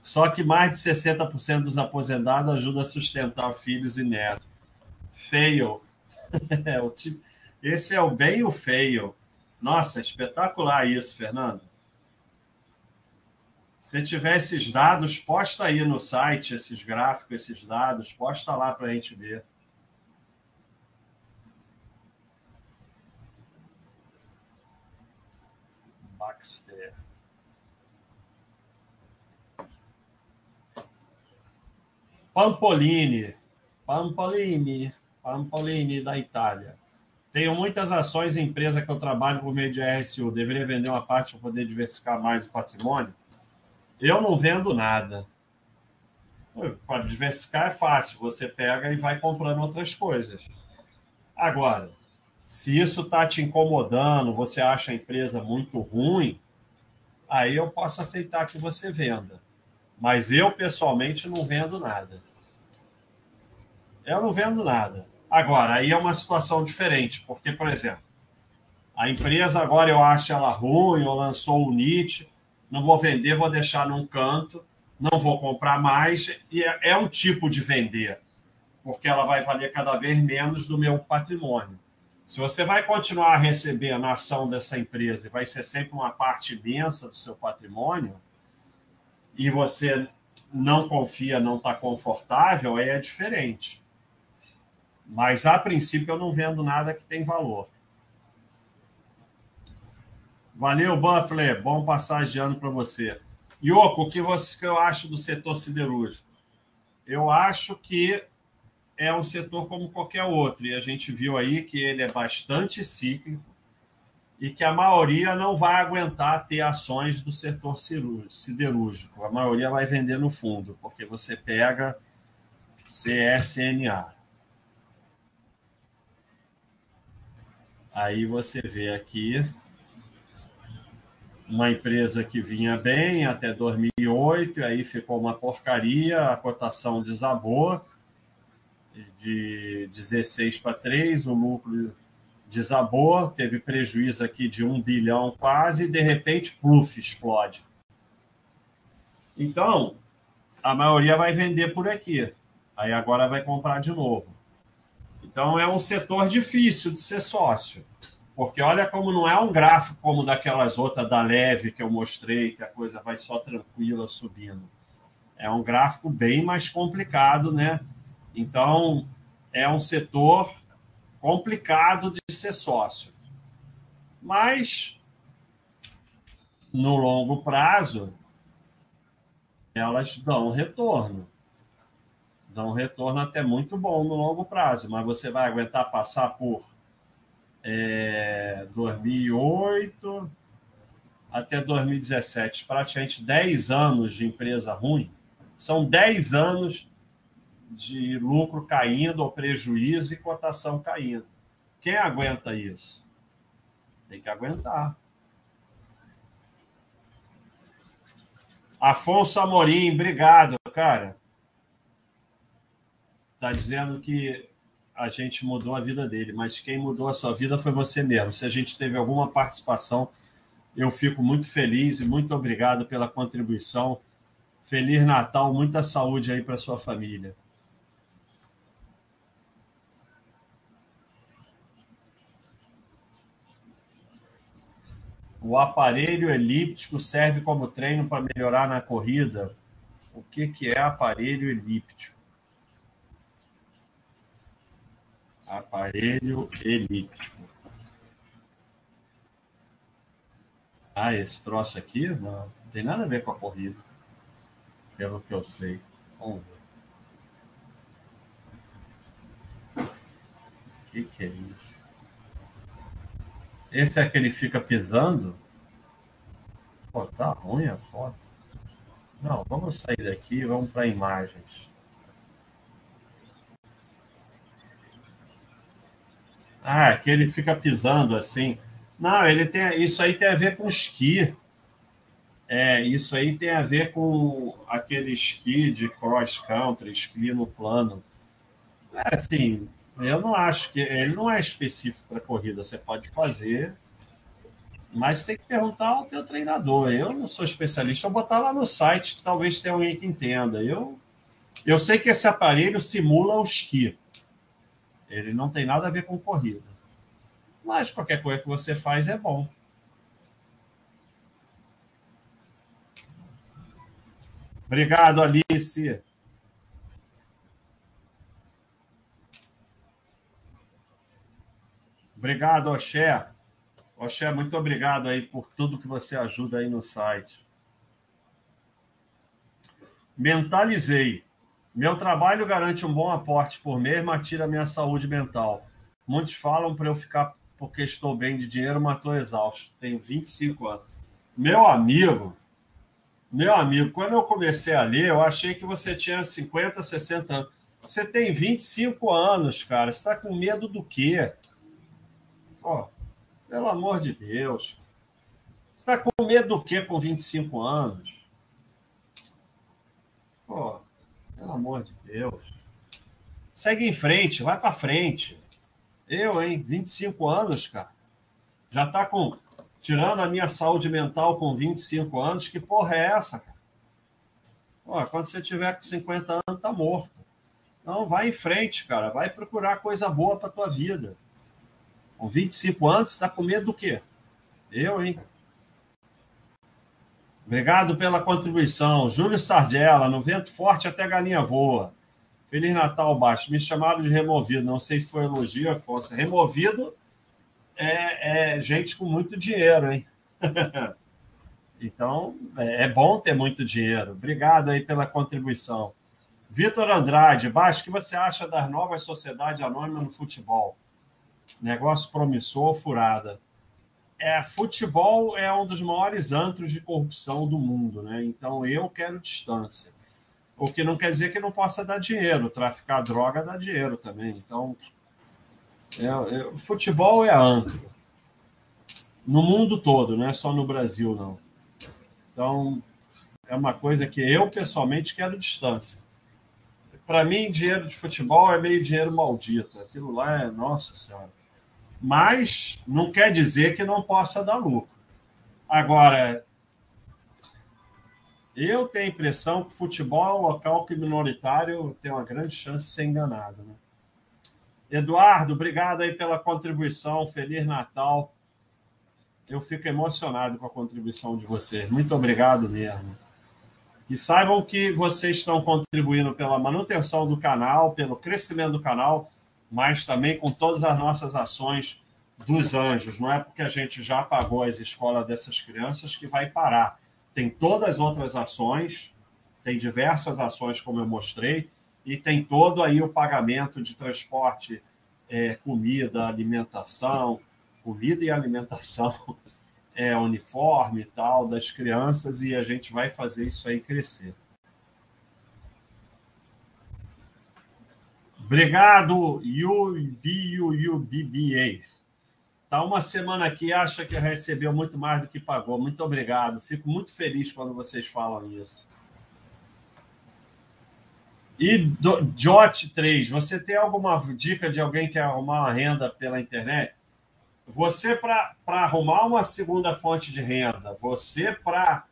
S1: Só que mais de 60% dos aposentados ajudam a sustentar filhos e netos. Feio. Esse é o bem e o feio. Nossa, espetacular isso, Fernando. Se tiver esses dados, posta aí no site esses gráficos, esses dados, posta lá para a gente ver. Pampolini. Pampolini. Pampolini da Itália. Tenho muitas ações em empresa que eu trabalho por meio de RSU. Deveria vender uma parte para poder diversificar mais o patrimônio? Eu não vendo nada. Para diversificar é fácil, você pega e vai comprando outras coisas. Agora, se isso está te incomodando, você acha a empresa muito ruim, aí eu posso aceitar que você venda. Mas eu, pessoalmente, não vendo nada. Eu não vendo nada. Agora, aí é uma situação diferente, porque, por exemplo, a empresa agora eu acho ela ruim, ou lançou o NIT, não vou vender, vou deixar num canto, não vou comprar mais, e é, é um tipo de vender, porque ela vai valer cada vez menos do meu patrimônio. Se você vai continuar a receber a ação dessa empresa e vai ser sempre uma parte imensa do seu patrimônio, e você não confia, não está confortável, aí é diferente. Mas, a princípio, eu não vendo nada que tem valor. Valeu, Buffler. Bom passagem de ano para você. Yoko, o que, você, que eu acho do setor siderúrgico? Eu acho que é um setor como qualquer outro. E a gente viu aí que ele é bastante cíclico e que a maioria não vai aguentar ter ações do setor siderúrgico. A maioria vai vender no fundo, porque você pega CSNA. Aí você vê aqui uma empresa que vinha bem até 2008, e aí ficou uma porcaria, a cotação desabou de 16 para 3, o lucro desabou, teve prejuízo aqui de 1 bilhão quase, e de repente, pluf, explode. Então, a maioria vai vender por aqui, aí agora vai comprar de novo. Então, é um setor difícil de ser sócio. Porque olha como não é um gráfico como daquelas outras da leve que eu mostrei, que a coisa vai só tranquila subindo. É um gráfico bem mais complicado, né? Então, é um setor complicado de ser sócio. Mas, no longo prazo, elas dão retorno. Dão retorno até muito bom no longo prazo, mas você vai aguentar passar por é, 2008 até 2017, praticamente 10 anos de empresa ruim, são 10 anos de lucro caindo ou prejuízo e cotação caindo. Quem aguenta isso? Tem que aguentar. Afonso Amorim, obrigado, cara. Tá dizendo que a gente mudou a vida dele, mas quem mudou a sua vida foi você mesmo. Se a gente teve alguma participação, eu fico muito feliz e muito obrigado pela contribuição. Feliz Natal, muita saúde aí para sua família. O aparelho elíptico serve como treino para melhorar na corrida. O que, que é aparelho elíptico? Aparelho elíptico. Ah, esse troço aqui não, não tem nada a ver com a corrida. Pelo que eu sei. Vamos ver. O que, que é isso? Esse é aquele que fica pisando? Pô, tá ruim a foto. Não, vamos sair daqui e vamos para imagens. Ah, que ele fica pisando assim. Não, ele tem isso aí tem a ver com esqui. É, isso aí tem a ver com aquele esqui de cross country, esqui no plano. É assim, eu não acho que ele não é específico para corrida. Você pode fazer, mas tem que perguntar ao teu treinador. Eu não sou especialista. Eu botar lá no site, que talvez tenha alguém que entenda. Eu, eu sei que esse aparelho simula o esqui. Ele não tem nada a ver com corrida. Mas qualquer coisa que você faz é bom. Obrigado, Alice. Obrigado, Oxé. Oxé, muito obrigado aí por tudo que você ajuda aí no site. Mentalizei. Meu trabalho garante um bom aporte por mês, mas tira minha saúde mental. Muitos falam para eu ficar porque estou bem de dinheiro, mas estou exausto. Tenho 25 anos. Meu amigo, meu amigo, quando eu comecei a ler, eu achei que você tinha 50, 60 anos. Você tem 25 anos, cara. Você está com medo do quê? Pô, pelo amor de Deus. Você está com medo do quê com 25 anos? Pô, pelo amor de Deus. Segue em frente, vai para frente. Eu, hein? 25 anos, cara. Já tá com. Tirando a minha saúde mental com 25 anos, que porra é essa, cara? Pô, quando você tiver com 50 anos, tá morto. Não, vai em frente, cara. Vai procurar coisa boa para tua vida. Com 25 anos, está com medo do quê? Eu, hein? Obrigado pela contribuição. Júlio Sardella, no vento forte até galinha voa. Feliz Natal, Baixo. Me chamaram de removido. Não sei se foi elogio ou força. Removido é, é, gente com muito dinheiro, hein? então, é, é bom ter muito dinheiro. Obrigado aí pela contribuição. Vitor Andrade, Baixo, o que você acha das novas sociedades anônimas no futebol? Negócio promissor, furada. É, futebol é um dos maiores antros de corrupção do mundo, né? Então eu quero distância. O que não quer dizer que não possa dar dinheiro. Traficar droga dá dinheiro também. Então, é, é, futebol é antro. No mundo todo, não é só no Brasil, não. Então, é uma coisa que eu pessoalmente quero distância para mim, dinheiro de futebol é meio dinheiro maldito. Aquilo lá é, nossa senhora. Mas não quer dizer que não possa dar lucro. Agora, eu tenho a impressão que futebol é um local que minoritário tem uma grande chance de ser enganado. Né? Eduardo, obrigado aí pela contribuição. Feliz Natal. Eu fico emocionado com a contribuição de vocês. Muito obrigado mesmo. E saibam que vocês estão contribuindo pela manutenção do canal, pelo crescimento do canal, mas também com todas as nossas ações dos anjos. Não é porque a gente já pagou as escolas dessas crianças que vai parar. Tem todas as outras ações, tem diversas ações, como eu mostrei, e tem todo aí o pagamento de transporte, é, comida, alimentação, comida e alimentação é, uniforme e tal das crianças e a gente vai fazer isso aí crescer. Obrigado, UBBA. Tá uma semana aqui, acha que recebeu muito mais do que pagou. Muito obrigado. Fico muito feliz quando vocês falam isso. E Jot 3, você tem alguma dica de alguém que quer arrumar uma renda pela internet? Você, para arrumar uma segunda fonte de renda, você, para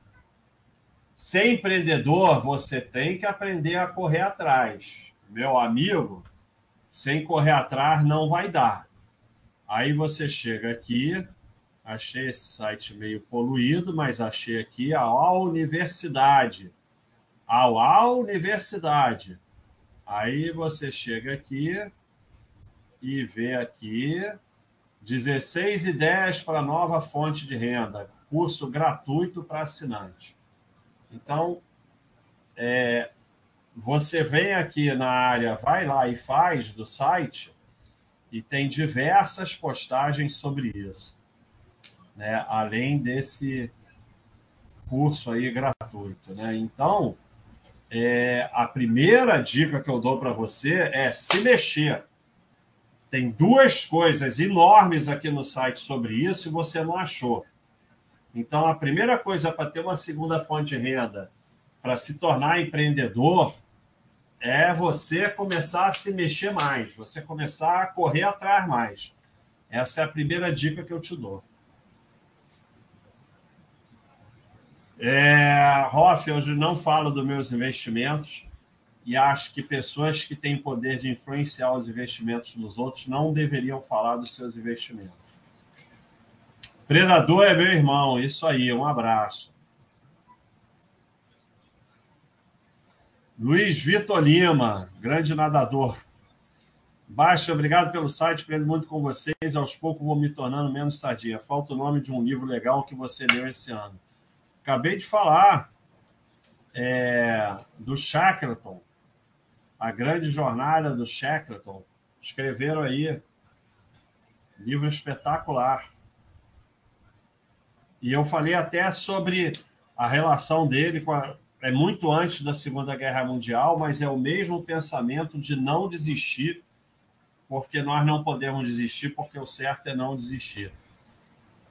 S1: ser empreendedor, você tem que aprender a correr atrás. Meu amigo, sem correr atrás não vai dar. Aí você chega aqui, achei esse site meio poluído, mas achei aqui a universidade. A universidade. Aí você chega aqui e vê aqui 16 ideias para nova fonte de renda, curso gratuito para assinante. Então, é, você vem aqui na área, vai lá e faz do site, e tem diversas postagens sobre isso, né? além desse curso aí gratuito. Né? Então, é, a primeira dica que eu dou para você é se mexer. Tem duas coisas enormes aqui no site sobre isso e você não achou. Então, a primeira coisa para ter uma segunda fonte de renda, para se tornar empreendedor, é você começar a se mexer mais, você começar a correr atrás mais. Essa é a primeira dica que eu te dou. É, Hoff, eu não falo dos meus investimentos e acho que pessoas que têm poder de influenciar os investimentos dos outros não deveriam falar dos seus investimentos. Predador é meu irmão, isso aí, um abraço. Luiz Vitor Lima, grande nadador. Baixa, obrigado pelo site, aprendo muito com vocês. Aos poucos vou me tornando menos sadia. Falta o nome de um livro legal que você leu esse ano. Acabei de falar é, do Shackleton, a grande jornada do Shackleton. Escreveram aí, livro espetacular. E eu falei até sobre a relação dele com a, é muito antes da Segunda Guerra Mundial, mas é o mesmo pensamento de não desistir, porque nós não podemos desistir, porque o certo é não desistir.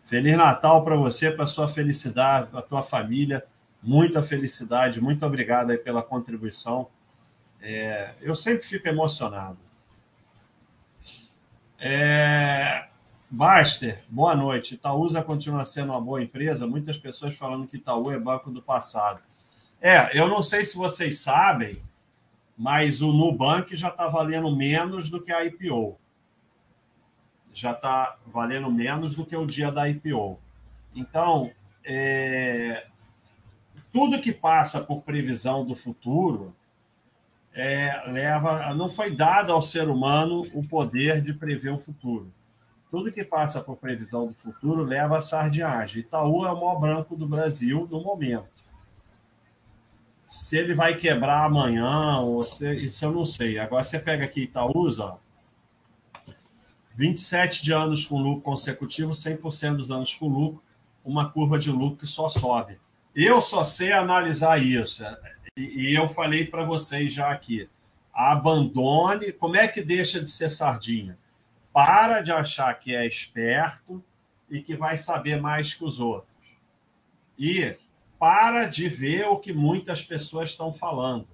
S1: Feliz Natal para você, para sua felicidade, para tua família. Muita felicidade. Muito obrigado aí pela contribuição. É, eu sempre fico emocionado. É, Baster, boa noite. Itaúsa continua sendo uma boa empresa. Muitas pessoas falando que Itaú é banco do passado. É, eu não sei se vocês sabem, mas o Nubank já está valendo menos do que a IPO já está valendo menos do que o dia da IPO. Então, é, tudo que passa por previsão do futuro é, leva, não foi dado ao ser humano o poder de prever o futuro. Tudo que passa por previsão do futuro leva a sardinhagem. Itaú é o maior banco do Brasil no momento. Se ele vai quebrar amanhã, ou se, isso eu não sei. Agora você pega aqui Itaúsa, ó, 27 de anos com lucro consecutivo, 100% dos anos com lucro, uma curva de lucro que só sobe. Eu só sei analisar isso. E eu falei para vocês já aqui. Abandone. Como é que deixa de ser sardinha? Para de achar que é esperto e que vai saber mais que os outros. E para de ver o que muitas pessoas estão falando.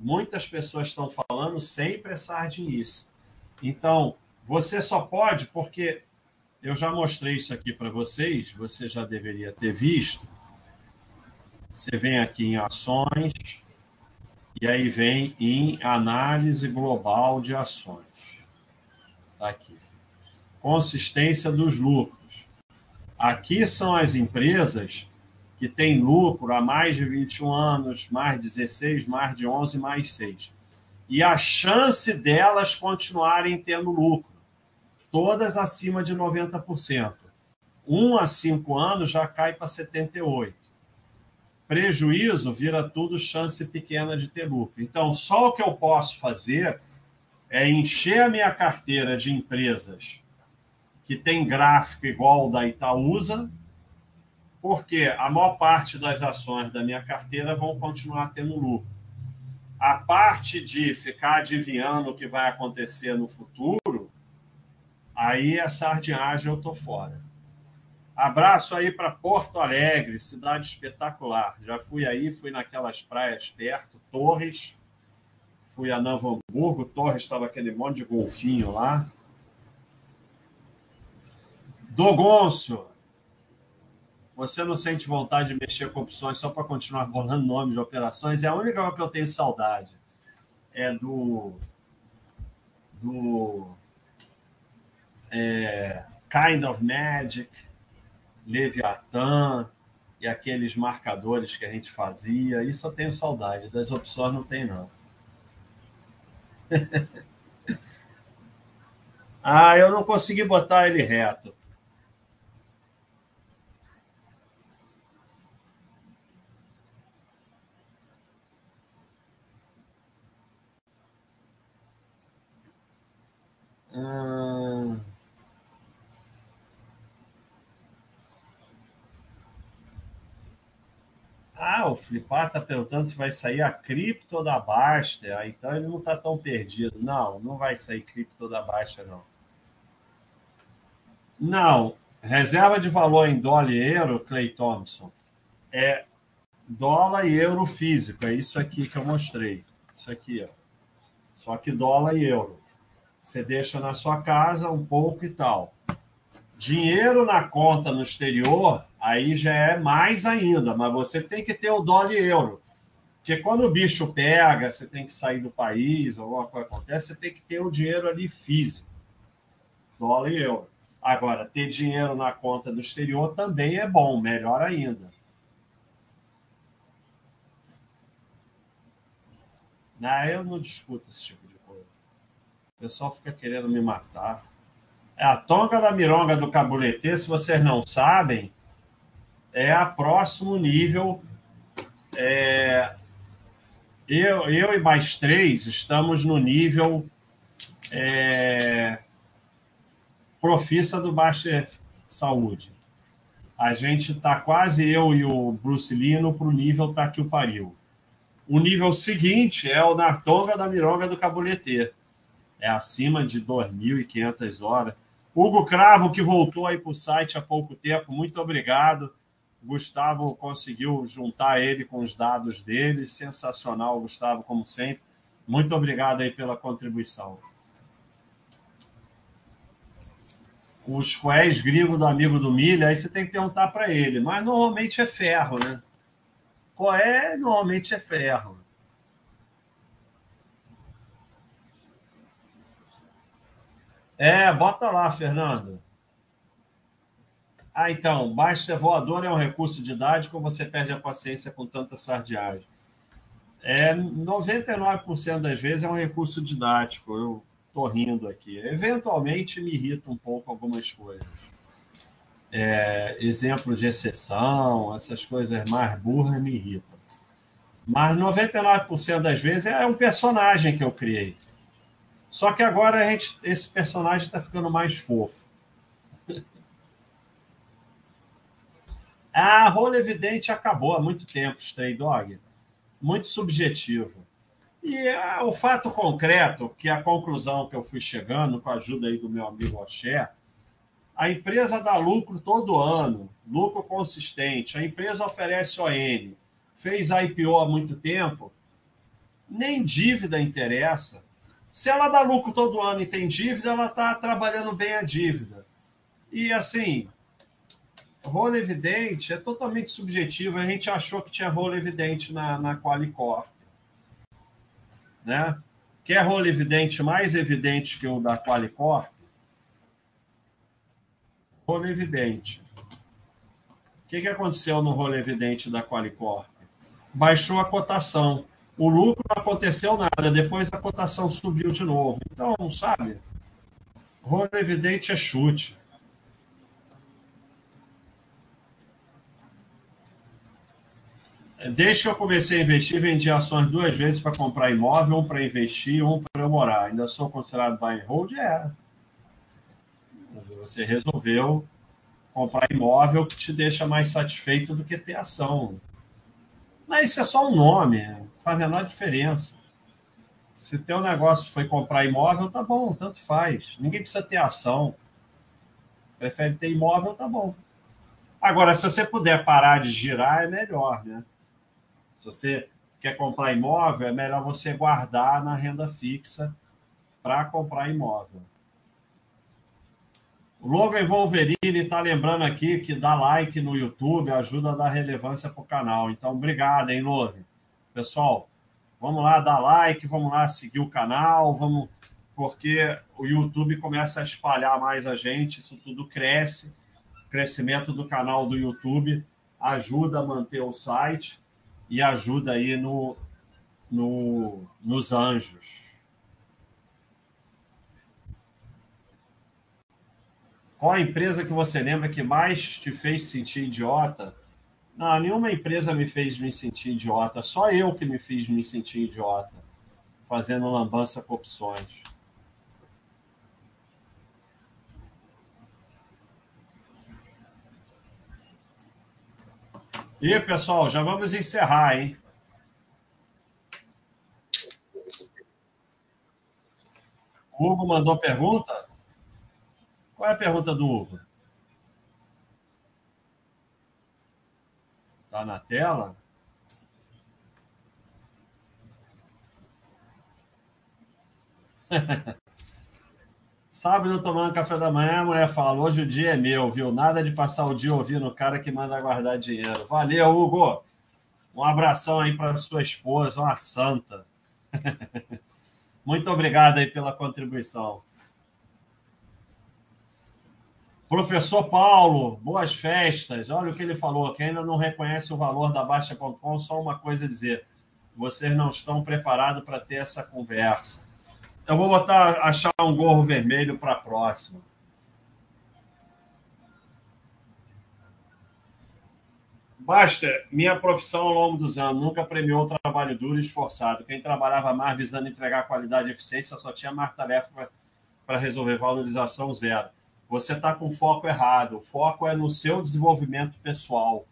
S1: Muitas pessoas estão falando sempre é sardinice. Então, você só pode, porque eu já mostrei isso aqui para vocês, você já deveria ter visto. Você vem aqui em ações, e aí vem em análise global de ações. Está aqui. Consistência dos lucros. Aqui são as empresas que têm lucro há mais de 21 anos, mais 16, mais de 11, mais 6. E a chance delas continuarem tendo lucro todas acima de 90%. Um a cinco anos já cai para 78%. Prejuízo vira tudo chance pequena de ter lucro. Então, só o que eu posso fazer é encher a minha carteira de empresas que tem gráfico igual da Itaúsa, porque a maior parte das ações da minha carteira vão continuar tendo lucro. A parte de ficar adivinhando o que vai acontecer no futuro, Aí a sardinhagem eu tô fora. Abraço aí para Porto Alegre, cidade espetacular. Já fui aí, fui naquelas praias perto, Torres. Fui a Novo Hamburgo, Torres estava aquele monte de golfinho lá. Dogoncio, você não sente vontade de mexer com opções só para continuar bolando nome de operações? É a única que eu tenho saudade. É do. Do. É, kind of Magic, Leviathan e aqueles marcadores que a gente fazia. Isso eu tenho saudade. Das opções não tem, não. ah, eu não consegui botar ele reto. Hum... Ah, o Flipar está perguntando se vai sair a cripto da Basta. Ah, então ele não está tão perdido. Não, não vai sair cripto da Basta, não. Não. Reserva de valor em dólar e euro, Clay Thompson, é dólar e euro físico. É isso aqui que eu mostrei. Isso aqui, ó. Só que dólar e euro. Você deixa na sua casa um pouco e tal. Dinheiro na conta no exterior, aí já é mais ainda, mas você tem que ter o dólar e euro. Porque quando o bicho pega, você tem que sair do país, alguma coisa acontece, você tem que ter o dinheiro ali físico. Dólar e euro. Agora, ter dinheiro na conta do exterior também é bom, melhor ainda. Não, eu não discuto esse tipo o pessoal fica querendo me matar. É a tonga da mironga do cabuletê, se vocês não sabem, é a próximo nível. É, eu, eu e mais três estamos no nível é, profissa do Baixa Saúde. A gente está quase, eu e o Bruce Lino, para o nível tá que o pariu. O nível seguinte é o Nartonga da Mironga do Cabuletê é acima de 2.500 horas. Hugo Cravo, que voltou aí para o site há pouco tempo, muito obrigado. Gustavo conseguiu juntar ele com os dados dele. Sensacional, Gustavo, como sempre. Muito obrigado aí pela contribuição. Os quais gringos do amigo do Milha, aí você tem que perguntar para ele. Mas normalmente é ferro, né? Qual é? Normalmente é ferro. É, bota lá, Fernando. Ah, então, baixa voador é um recurso didático ou você perde a paciência com tanta sardiagem? É, 99% das vezes é um recurso didático. Eu tô rindo aqui. Eventualmente me irrita um pouco algumas coisas. É, exemplo de exceção, essas coisas mais burras me irritam. Mas 99% das vezes é um personagem que eu criei. Só que agora a gente, esse personagem está ficando mais fofo. Ah, rolo evidente acabou há muito tempo, Stray Dog. Muito subjetivo. E ah, o fato concreto, que a conclusão que eu fui chegando, com a ajuda aí do meu amigo Oxé, a empresa dá lucro todo ano, lucro consistente, a empresa oferece ON, fez IPO há muito tempo, nem dívida interessa. Se ela dá lucro todo ano e tem dívida, ela está trabalhando bem a dívida. E assim, rolo evidente é totalmente subjetivo. A gente achou que tinha rolo evidente na, na Qualicorp. Né? Quer rolo evidente mais evidente que o da Qualicorp? Rolo evidente. O que, que aconteceu no rolo evidente da Qualicorp? Baixou a cotação o lucro não aconteceu nada, depois a cotação subiu de novo. Então, sabe, rolo evidente é chute. Desde que eu comecei a investir, vendi ações duas vezes para comprar imóvel, um para investir, um para morar. Ainda sou considerado buy and hold? É. Você resolveu comprar imóvel que te deixa mais satisfeito do que ter ação. Mas isso é só um nome, faz a menor diferença. Se teu negócio foi comprar imóvel, tá bom, tanto faz. Ninguém precisa ter ação. Prefere ter imóvel, tá bom. Agora, se você puder parar de girar, é melhor, né? Se você quer comprar imóvel, é melhor você guardar na renda fixa para comprar imóvel. O Logan Wolverine está lembrando aqui que dá like no YouTube ajuda a dar relevância para o canal. Então, obrigado, hein, Logan. Pessoal, vamos lá dar like, vamos lá seguir o canal, vamos porque o YouTube começa a espalhar mais a gente, isso tudo cresce. O crescimento do canal do YouTube ajuda a manter o site e ajuda aí no, no, nos anjos. Qual a empresa que você lembra que mais te fez sentir idiota? Não, nenhuma empresa me fez me sentir idiota. Só eu que me fiz me sentir idiota. Fazendo lambança com opções. E pessoal, já vamos encerrar, hein? O Hugo mandou pergunta? Qual é a pergunta do Hugo? Está na tela? Sábado tomando café da manhã, a mulher fala: hoje o dia é meu, viu? Nada de passar o dia ouvindo o cara que manda guardar dinheiro. Valeu, Hugo. Um abração aí para sua esposa, uma santa. Muito obrigado aí pela contribuição. Professor Paulo, boas festas. Olha o que ele falou. Quem ainda não reconhece o valor da Baixa.com, só uma coisa a dizer. Vocês não estão preparados para ter essa conversa. Eu vou botar, achar um gorro vermelho para a próxima. Basta, minha profissão ao longo dos anos nunca premiou o trabalho duro e esforçado. Quem trabalhava mais visando entregar qualidade e eficiência só tinha mais tarefa para resolver valorização zero você está com foco errado. O foco é no seu desenvolvimento pessoal.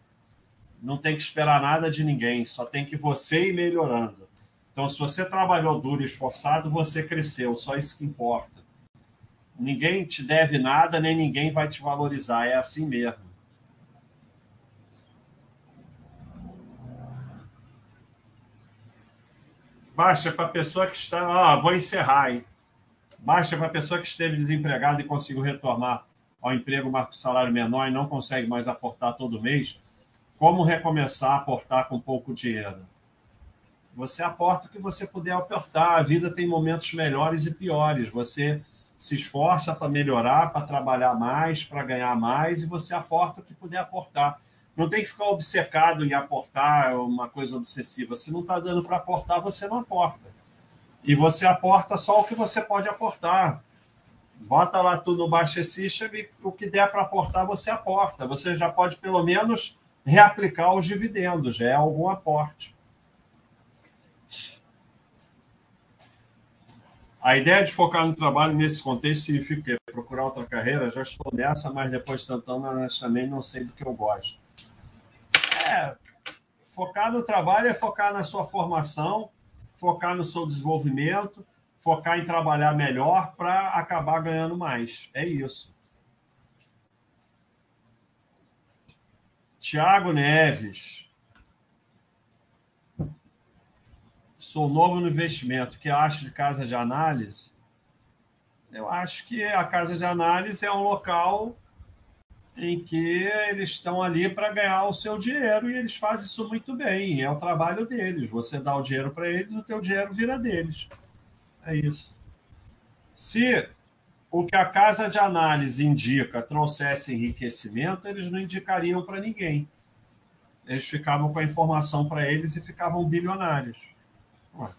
S1: Não tem que esperar nada de ninguém, só tem que você ir melhorando. Então, se você trabalhou duro e esforçado, você cresceu, só isso que importa. Ninguém te deve nada, nem ninguém vai te valorizar, é assim mesmo. Baixa para a pessoa que está. Ah, vou encerrar, hein? Baixa para a pessoa que esteve desempregada e conseguiu retornar ao emprego, mas com salário menor e não consegue mais aportar todo mês. Como recomeçar a aportar com pouco dinheiro? Você aporta o que você puder aportar. A vida tem momentos melhores e piores. Você se esforça para melhorar, para trabalhar mais, para ganhar mais, e você aporta o que puder aportar. Não tem que ficar obcecado em aportar uma coisa obsessiva. Se não está dando para aportar, você não aporta e você aporta só o que você pode aportar. Bota lá tudo no Baixa System e o que der para aportar, você aporta. Você já pode, pelo menos, reaplicar os dividendos, já é algum aporte. A ideia de focar no trabalho nesse contexto significa procurar outra carreira. Já estou nessa, mas depois tentando, honestamente, não sei do que eu gosto. É, focar no trabalho é focar na sua formação, focar no seu desenvolvimento, focar em trabalhar melhor para acabar ganhando mais. É isso. Tiago Neves. Sou novo no investimento. O que acho de casa de análise? Eu acho que a casa de análise é um local em que eles estão ali para ganhar o seu dinheiro e eles fazem isso muito bem. É o trabalho deles. Você dá o dinheiro para eles, o teu dinheiro vira deles. É isso. Se o que a casa de análise indica trouxesse enriquecimento, eles não indicariam para ninguém. Eles ficavam com a informação para eles e ficavam bilionários. Ué.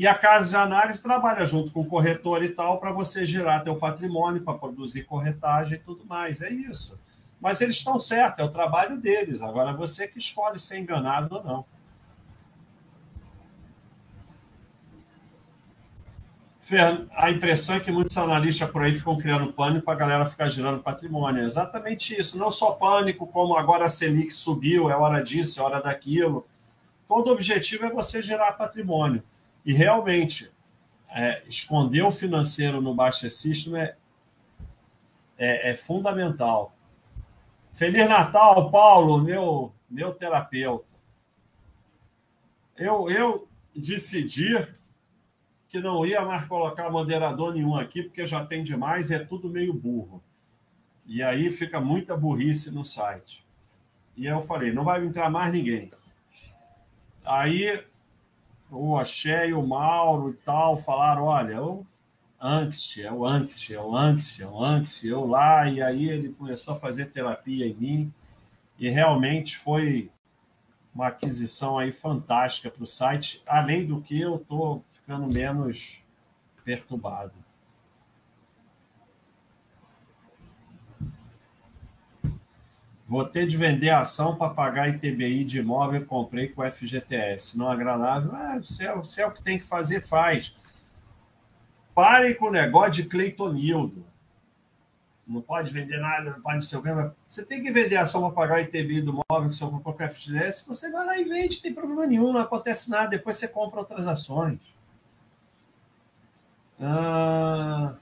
S1: E a casa de análise trabalha junto com o corretor e tal para você gerar teu patrimônio, para produzir corretagem e tudo mais. É isso. Mas eles estão certos, é o trabalho deles. Agora você que escolhe ser enganado ou não. A impressão é que muitos analistas por aí ficam criando pânico para a galera ficar girando patrimônio. É exatamente isso. Não só pânico, como agora a Selic subiu, é hora disso, é hora daquilo. Todo objetivo é você gerar patrimônio. E realmente, é, esconder o financeiro no Baixa System é, é, é, fundamental. Feliz Natal, Paulo, meu, meu terapeuta. eu, eu decidi que não ia mais colocar moderador nenhum aqui, porque já tem demais e é tudo meio burro. E aí fica muita burrice no site. E eu falei, não vai entrar mais ninguém. Aí o Axé e o Mauro e tal falaram, olha, o angst, é o angst, é o angst, é o angst, eu lá, e aí ele começou a fazer terapia em mim, e realmente foi uma aquisição aí fantástica para o site, além do que eu estou ficando menos perturbado. Vou ter de vender ação para pagar ITBI de imóvel comprei com FGTS. Não agradável? Ah, se, é, se é o que tem que fazer, faz. Parem com o negócio de Cleitonildo. Não pode vender nada, não pode ser o. Você tem que vender ação para pagar ITBI do imóvel que você comprou com FGTS. Você vai lá e vende, não tem problema nenhum, não acontece nada. Depois você compra outras ações. Ah...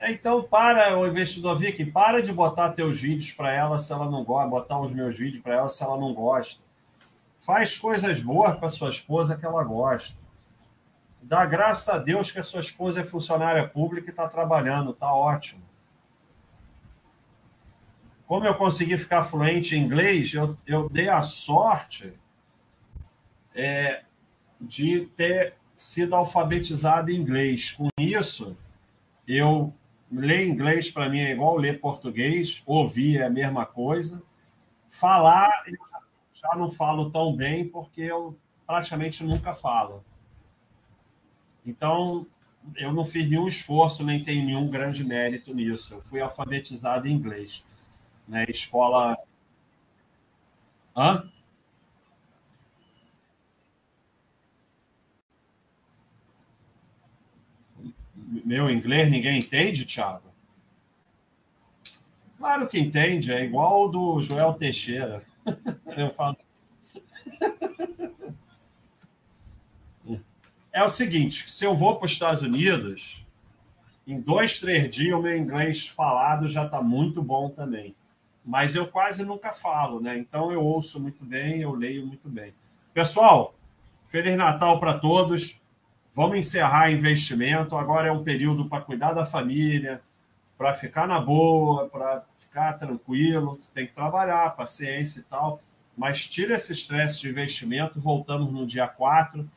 S1: Então, para o investidor Vicky, para de botar teus vídeos para ela se ela não gosta, botar os meus vídeos para ela se ela não gosta. Faz coisas boas para sua esposa que ela gosta. Dá graças a Deus que a sua esposa é funcionária pública e está trabalhando, está ótimo. Como eu consegui ficar fluente em inglês, eu, eu dei a sorte é, de ter sido alfabetizado em inglês. Com isso, eu ler inglês para mim é igual ler português, ouvir é a mesma coisa. Falar, eu já não falo tão bem, porque eu praticamente nunca falo. Então, eu não fiz nenhum esforço, nem tenho nenhum grande mérito nisso. Eu fui alfabetizado em inglês. Né? Escola. Hã? Meu inglês ninguém entende, Thiago? Claro que entende, é igual do Joel Teixeira. Eu falo. É o seguinte: se eu vou para os Estados Unidos, em dois, três dias o meu inglês falado já está muito bom também. Mas eu quase nunca falo, né? Então eu ouço muito bem, eu leio muito bem. Pessoal, Feliz Natal para todos. Vamos encerrar investimento. Agora é um período para cuidar da família, para ficar na boa, para ficar tranquilo. Você tem que trabalhar, paciência e tal. Mas tira esse estresse de investimento. Voltamos no dia 4.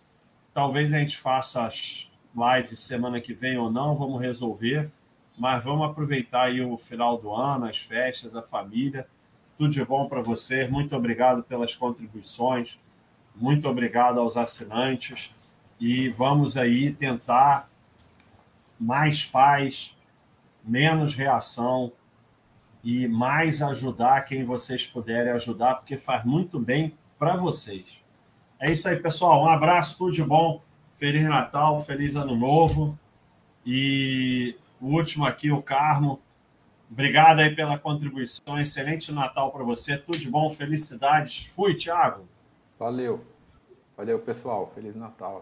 S1: Talvez a gente faça as lives semana que vem ou não, vamos resolver. Mas vamos aproveitar aí o final do ano, as festas, a família. Tudo de bom para você. Muito obrigado pelas contribuições. Muito obrigado aos assinantes e vamos aí tentar mais paz, menos reação e mais ajudar quem vocês puderem ajudar, porque faz muito bem para vocês. É isso aí, pessoal. Um abraço, tudo de bom. Feliz Natal, feliz Ano Novo. E o último aqui, o Carmo. Obrigado aí pela contribuição. Excelente Natal para você. Tudo de bom, felicidades. Fui, Thiago.
S2: Valeu. Valeu, pessoal. Feliz Natal.